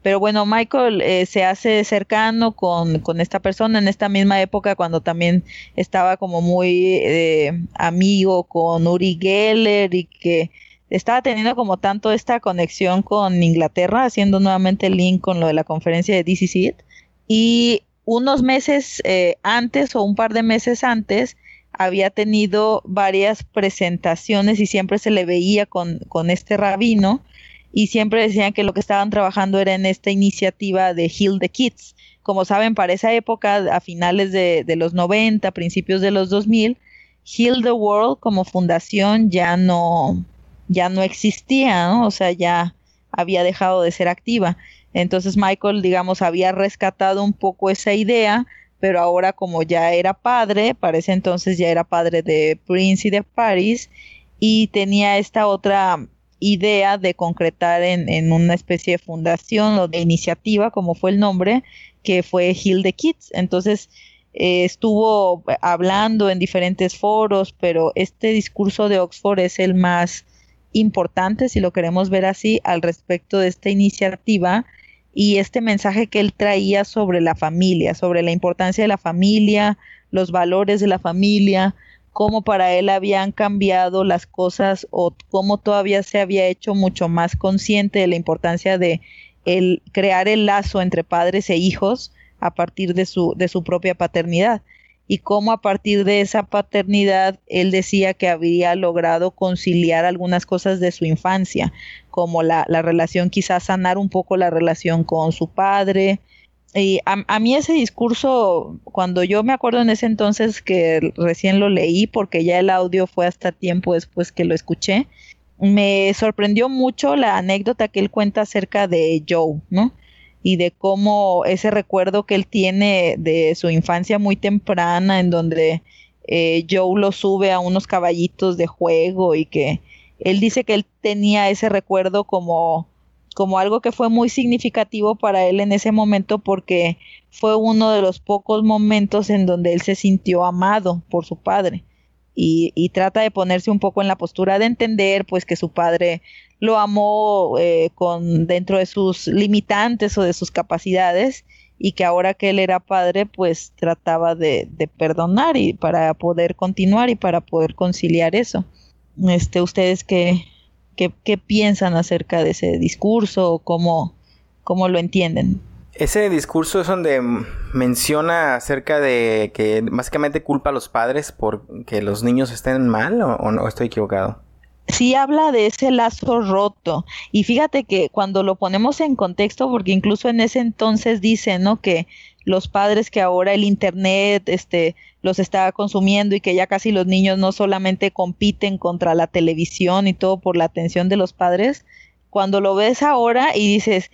Pero bueno, Michael eh, se hace cercano con, con, esta persona en esta misma época cuando también estaba como muy eh, amigo con Uri Geller y que estaba teniendo como tanto esta conexión con Inglaterra, haciendo nuevamente el link con lo de la conferencia de DC Y unos meses eh, antes o un par de meses antes había tenido varias presentaciones y siempre se le veía con, con este rabino y siempre decían que lo que estaban trabajando era en esta iniciativa de Heal the Kids. Como saben, para esa época, a finales de, de los 90, principios de los 2000, Heal the World como fundación ya no, ya no existía, ¿no? o sea, ya había dejado de ser activa. Entonces Michael, digamos, había rescatado un poco esa idea, pero ahora como ya era padre, parece entonces ya era padre de Prince y de Paris, y tenía esta otra idea de concretar en, una especie de fundación o de iniciativa, como fue el nombre, que fue Heal the Kids. Entonces eh, estuvo hablando en diferentes foros, pero este discurso de Oxford es el más importante, si lo queremos ver así, al respecto de esta iniciativa y este mensaje que él traía sobre la familia, sobre la importancia de la familia, los valores de la familia, cómo para él habían cambiado las cosas o cómo todavía se había hecho mucho más consciente de la importancia de el crear el lazo entre padres e hijos a partir de su, de su propia paternidad y cómo a partir de esa paternidad él decía que había logrado conciliar algunas cosas de su infancia, como la, la relación, quizás sanar un poco la relación con su padre. Y a, mí ese discurso, cuando yo me acuerdo en ese entonces que recién lo leí, porque ya el audio fue hasta tiempo después que lo escuché, me sorprendió mucho la anécdota que él cuenta acerca de Joe, ¿no? y de cómo ese recuerdo que él tiene de su infancia muy temprana, en donde eh, Joe lo sube a unos caballitos de juego y que él dice que él tenía ese recuerdo como, como algo que fue muy significativo para él en ese momento porque fue uno de los pocos momentos en donde él se sintió amado por su padre. Y, trata de ponerse un poco en la postura de entender pues que su padre lo amó eh, con dentro de sus limitantes o de sus capacidades y que ahora que él era padre pues trataba de, perdonar y para poder continuar y para poder conciliar eso. Este, ¿Ustedes qué, qué, piensan acerca de ese discurso o cómo, cómo lo entienden? Ese discurso es donde menciona acerca de que básicamente culpa a los padres por que los niños estén mal o no estoy equivocado sí habla de ese lazo roto. Y fíjate que cuando lo ponemos en contexto, porque incluso en ese entonces dice, ¿no? Que los padres que ahora el internet este los está consumiendo y que ya casi los niños no solamente compiten contra la televisión y todo por la atención de los padres, cuando lo ves ahora y dices,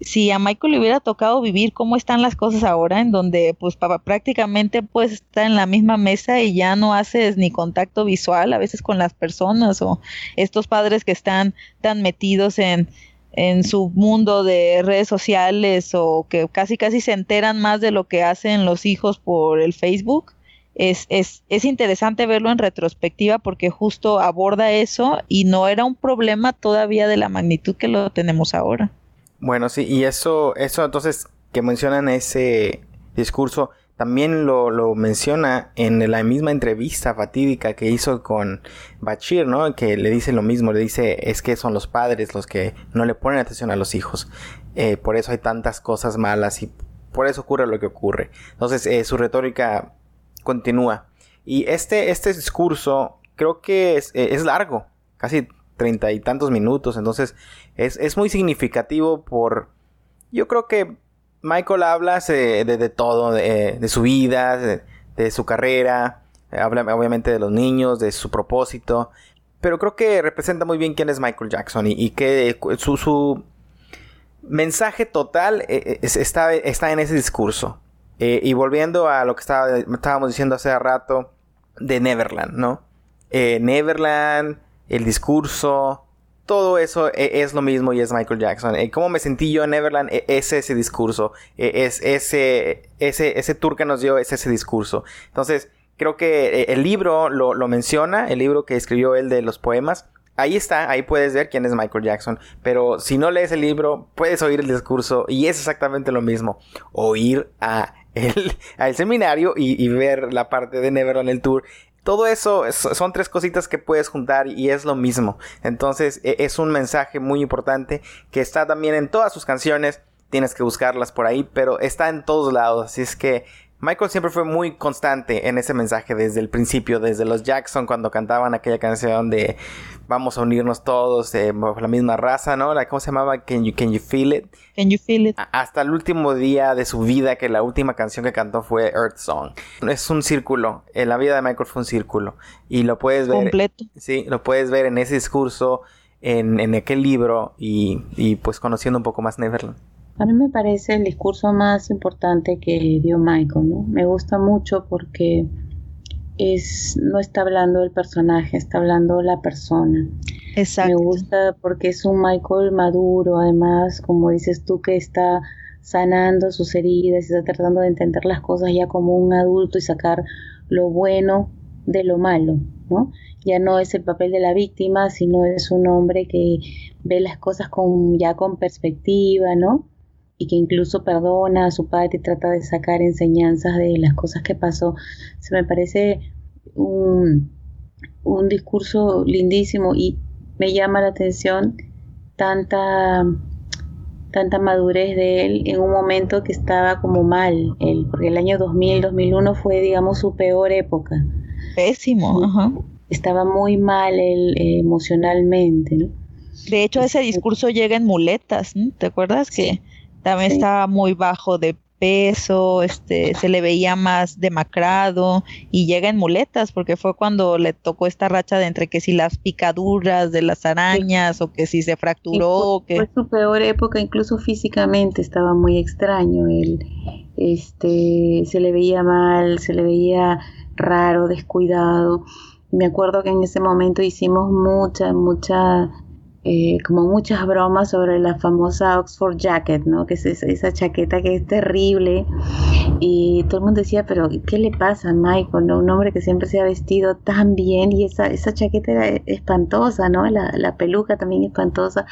si a Michael le hubiera tocado vivir cómo están las cosas ahora, en donde pues prácticamente puedes estar en la misma mesa y ya no haces ni contacto visual a veces con las personas o estos padres que están tan metidos en, en su mundo de redes sociales o que casi casi se enteran más de lo que hacen los hijos por el Facebook es, es, es interesante verlo en retrospectiva porque justo aborda eso y no era un problema todavía de la magnitud que lo tenemos ahora. Bueno, sí, y eso, eso entonces que mencionan ese discurso, también lo, lo, menciona en la misma entrevista fatídica que hizo con Bachir, ¿no? Que le dice lo mismo, le dice, es que son los padres los que no le ponen atención a los hijos. Eh, por eso hay tantas cosas malas y por eso ocurre lo que ocurre. Entonces, eh, su retórica continúa. Y este, este discurso creo que es, es largo, casi treinta y tantos minutos, entonces es, es, muy significativo por... Yo creo que Michael habla de, de, todo, de, su vida, de, su carrera, habla obviamente de los niños, de su propósito, pero creo que representa muy bien quién es Michael Jackson y, que su, su, mensaje total eh, está, está en ese discurso. Eh, y volviendo a lo que estábamos diciendo hace rato de Neverland, ¿no? Eh, Neverland, el discurso, todo eso e, es, lo mismo y es Michael Jackson. ¿Cómo me sentí yo en Neverland? E, es ese discurso. E, es ese, ese, ese tour que nos dio, es ese discurso. Entonces, creo que el libro lo, lo menciona, el libro que escribió él de los poemas. Ahí está, ahí puedes ver quién es Michael Jackson. Pero si no lees el libro, puedes oír el discurso y es exactamente lo mismo. Oír a el, al seminario y, ver la parte de Neverland el tour. Todo eso son tres cositas que puedes juntar y es lo mismo. Entonces e, es un mensaje muy importante que está también en todas sus canciones. Tienes que buscarlas por ahí, pero está en todos lados. Así es que Michael siempre fue muy constante en ese mensaje desde el principio, desde los Jackson cuando cantaban aquella canción de vamos a unirnos todos de la misma raza, ¿no? La, ¿Cómo se llamaba? Can you, can you Feel It? Can You Feel It? Hasta el último día de su vida, que la última canción que cantó fue Earth Song. Es un círculo, en la vida de Michael fue un círculo y lo puedes ver. Completo. Sí, lo puedes ver en ese discurso, en, en aquel libro y, y pues conociendo un poco más Neverland. A mí me parece el discurso más importante que dio Michael, ¿no? Me gusta mucho porque es no está hablando el personaje, está hablando la persona. Exacto. Me gusta porque es un Michael maduro, además, como dices tú, que está sanando sus heridas y está tratando de entender las cosas ya como un adulto y sacar lo bueno de lo malo, ¿no? Ya no es el papel de la víctima, sino es un hombre que ve las cosas con ya con perspectiva, ¿no? Y que incluso perdona a su padre y trata de sacar enseñanzas de las cosas que pasó. Se me parece un, un discurso lindísimo y me llama la atención tanta tanta madurez de él en un momento que estaba como mal, él, porque el año 2000, 2001 fue, digamos, su peor época. Pésimo, ajá. Estaba muy mal él emocionalmente, ¿no? De hecho, ese discurso llega en muletas, ¿no? ¿Te acuerdas que también estaba muy bajo de peso, este, se le veía más demacrado y llega en muletas porque fue cuando le tocó esta racha de entre que si las picaduras de las arañas o que si se fracturó. Fue, que... fue su peor época, incluso físicamente estaba muy extraño. Él, este, se le veía mal, se le veía raro, descuidado. Me acuerdo que en ese momento hicimos mucha, mucha eh, como muchas bromas sobre la famosa Oxford Jacket, ¿no? Que es esa, chaqueta que es terrible. Y todo el mundo decía, pero ¿qué le pasa a Michael? Un hombre que siempre se ha vestido tan bien y esa, esa chaqueta era espantosa, ¿no? La, peluca también espantosa.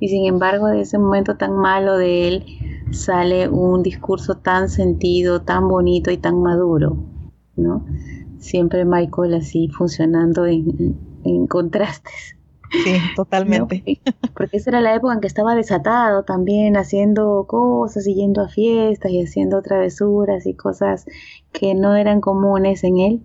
Y sin embargo, de ese momento tan malo de él sale un discurso tan sentido, tan bonito y tan maduro, ¿no? Siempre Michael así funcionando en contrastes. Sí, totalmente. Porque esa era la época en que estaba desatado también, haciendo cosas y yendo a fiestas y haciendo travesuras y cosas que no eran comunes en él.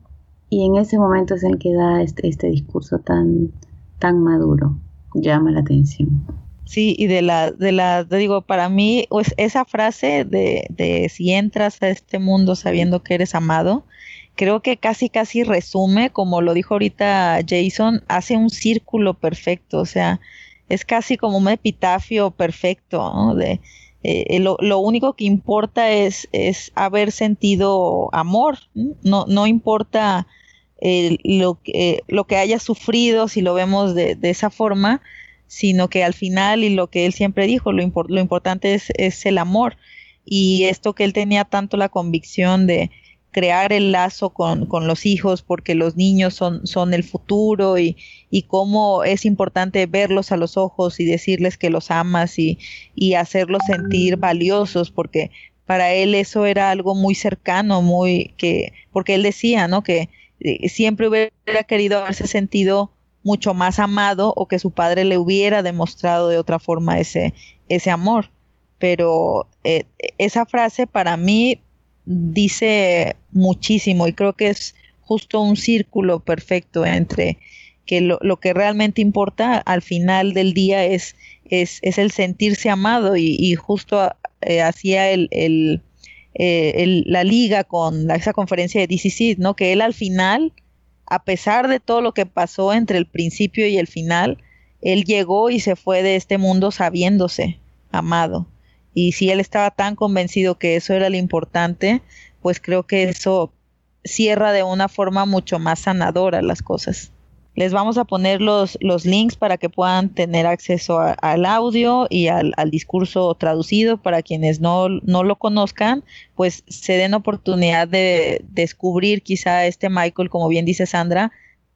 Y en ese momento es el que da este, este discurso tan, tan maduro. Llama la atención. Sí, y de la, de la, digo, para mí, pues esa frase de, de si entras a este mundo sabiendo que eres amado, creo que casi casi resume, como lo dijo ahorita Jason, hace un círculo perfecto, o sea, es casi como un epitafio perfecto, ¿no? De, eh, lo, lo, único que importa es, es haber sentido amor, no, no importa eh, lo, que, lo que haya sufrido, si lo vemos de, de, esa forma, sino que al final, y lo que él siempre dijo, lo, lo importante es, es el amor. Y esto que él tenía tanto la convicción de, crear el lazo con, con, los hijos porque los niños son, son el futuro y, y, cómo es importante verlos a los ojos y decirles que los amas y, y hacerlos sentir valiosos porque para él eso era algo muy cercano, muy que, porque él decía, ¿no? Que eh, siempre hubiera querido haberse sentido mucho más amado o que su padre le hubiera demostrado de otra forma ese, ese amor. Pero eh, esa frase para mí dice muchísimo y creo que es justo un círculo perfecto entre que lo, que realmente importa al final del día es, es, el sentirse amado y, justo eh, hacía el, eh, la liga con esa conferencia de DCC, ¿no? Que él al final, a pesar de todo lo que pasó entre el principio y el final, él llegó y se fue de este mundo sabiéndose amado. Y si él estaba tan convencido que eso era lo importante, pues creo que eso cierra de una forma mucho más sanadora las cosas. Les vamos a poner los, los links para que puedan tener acceso al audio y al, discurso traducido para quienes no, no, lo conozcan, pues se den oportunidad de descubrir quizá este Michael, como bien dice Sandra,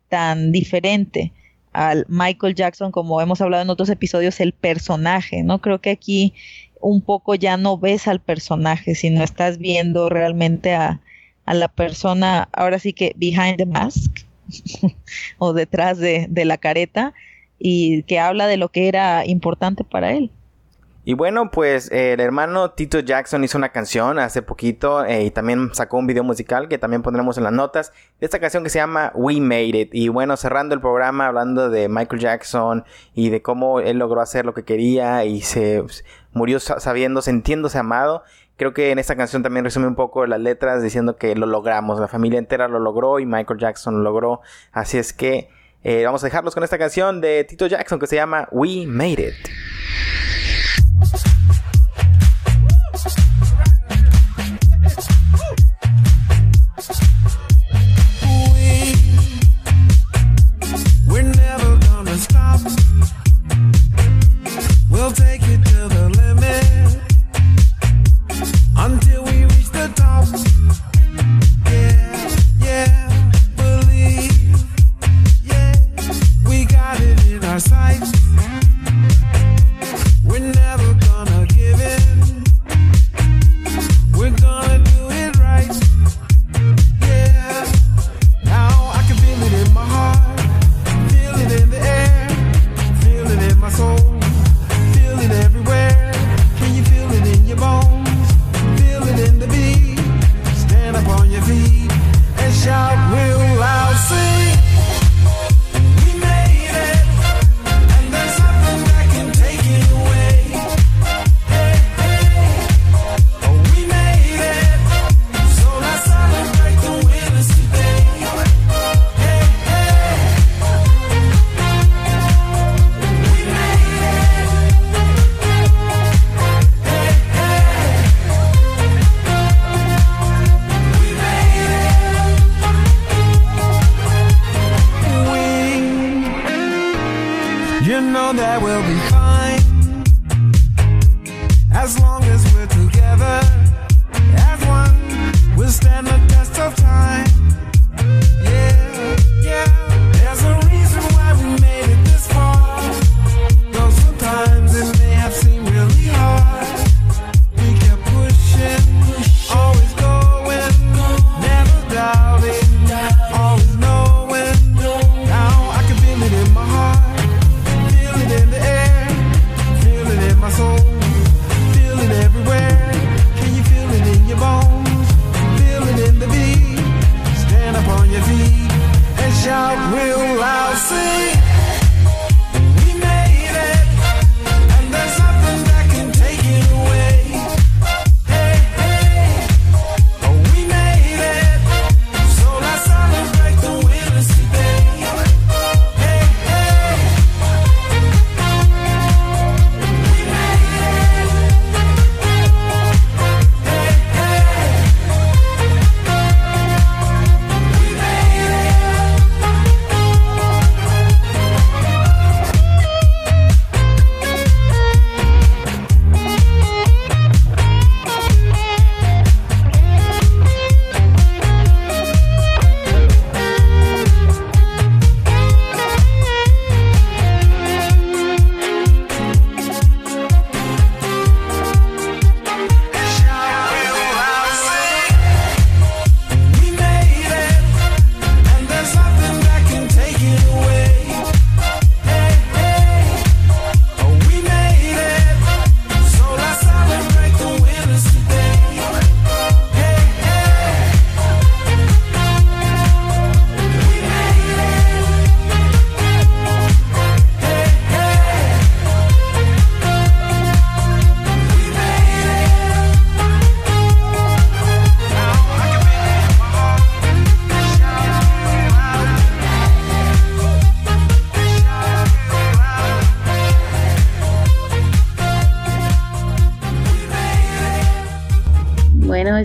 tan diferente al Michael Jackson, como hemos hablado en otros episodios, el personaje, ¿no? Creo que aquí un poco ya no ves al personaje, sino estás viendo realmente a, a la persona, ahora sí que behind the mask o detrás de, la careta y que habla de lo que era importante para él. Y bueno, pues el hermano Tito Jackson hizo una canción hace poquito eh, y también sacó un video musical que también pondremos en las notas de esta canción que se llama We Made It. Y bueno, cerrando el programa hablando de Michael Jackson y de cómo él logró hacer lo que quería y se murió sabiendo, sintiéndose amado. Creo que en esta canción también resume un poco las letras diciendo que lo logramos, la familia entera lo logró y Michael Jackson lo logró. Así es que eh, vamos a dejarlos con esta canción de Tito Jackson que se llama We Made It.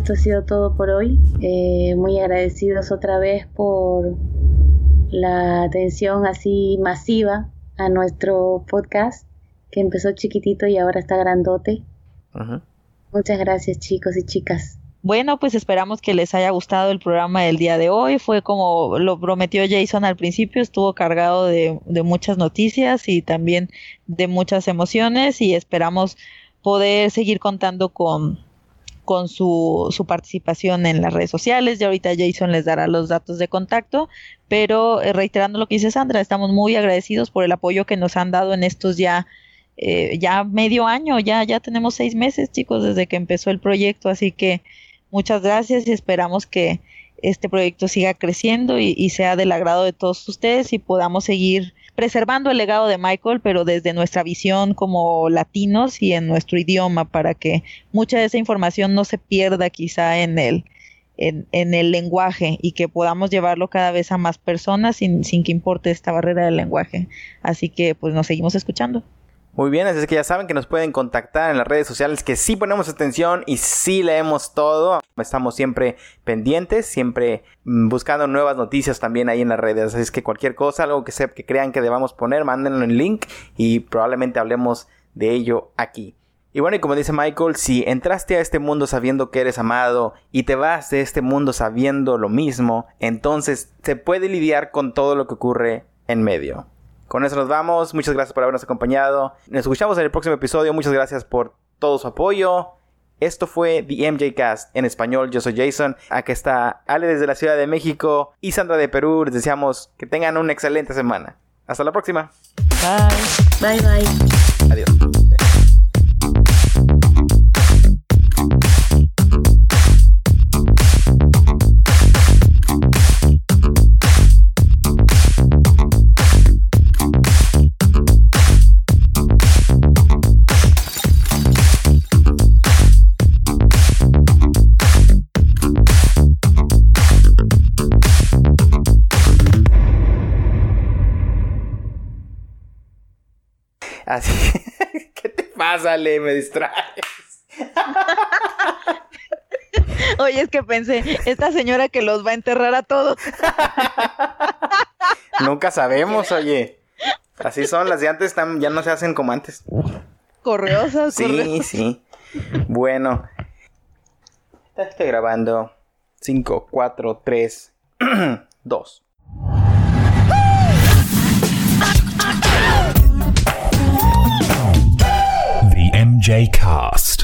Esto ha sido todo por hoy. Eh, muy agradecidos otra vez por la atención así masiva a nuestro podcast que empezó chiquitito y ahora está grandote. Muchas gracias chicos y chicas. Bueno, pues esperamos que les haya gustado el programa del día de hoy. Fue como lo prometió Jason al principio, estuvo cargado de, muchas noticias y también de muchas emociones y esperamos poder seguir contando con, con su, su, participación en las redes sociales. Y ahorita Jason les dará los datos de contacto, pero eh, reiterando lo que dice Sandra, estamos muy agradecidos por el apoyo que nos han dado en estos ya eh, ya medio año, ya, ya tenemos seis meses, chicos, desde que empezó el proyecto, así que Muchas gracias y esperamos que este proyecto siga creciendo y, sea del agrado de todos ustedes y podamos seguir preservando el legado de Michael, pero desde nuestra visión como latinos y en nuestro idioma, para que mucha de esa información no se pierda quizá en el, en, el lenguaje y que podamos llevarlo cada vez a más personas sin, sin que importe esta barrera del lenguaje. Así que pues nos seguimos escuchando. Muy bien, así es que ya saben que nos pueden contactar en las redes sociales, que sí ponemos atención y sí leemos todo. Estamos siempre pendientes, siempre mm, buscando nuevas noticias también ahí en las redes. Así es que cualquier cosa, algo que, que crean que debamos poner, mándenlo en link y probablemente hablemos de ello aquí. Y bueno, y como dice Michael, si entraste a este mundo sabiendo que eres amado y te vas de este mundo sabiendo lo mismo, entonces se puede lidiar con todo lo que ocurre en medio. Con eso nos vamos. Muchas gracias por habernos acompañado. Nos escuchamos en el próximo episodio. Muchas gracias por todo su apoyo. Esto fue The MJ Cast en español. Yo soy Jason. Aquí está Ale desde la Ciudad de México y Sandra de Perú. Les deseamos que tengan una excelente semana. Hasta la próxima. Bye. Bye bye. Adiós. ¿Qué te pasa, Le? Me distraes. Oye, es que pensé, esta señora que los va a enterrar a todos. Nunca sabemos, oye. Así son, las de antes ya no se hacen como antes. Correosas, Sí, sí. Bueno. Estoy grabando. 5, 4, 3, 2. A Cast.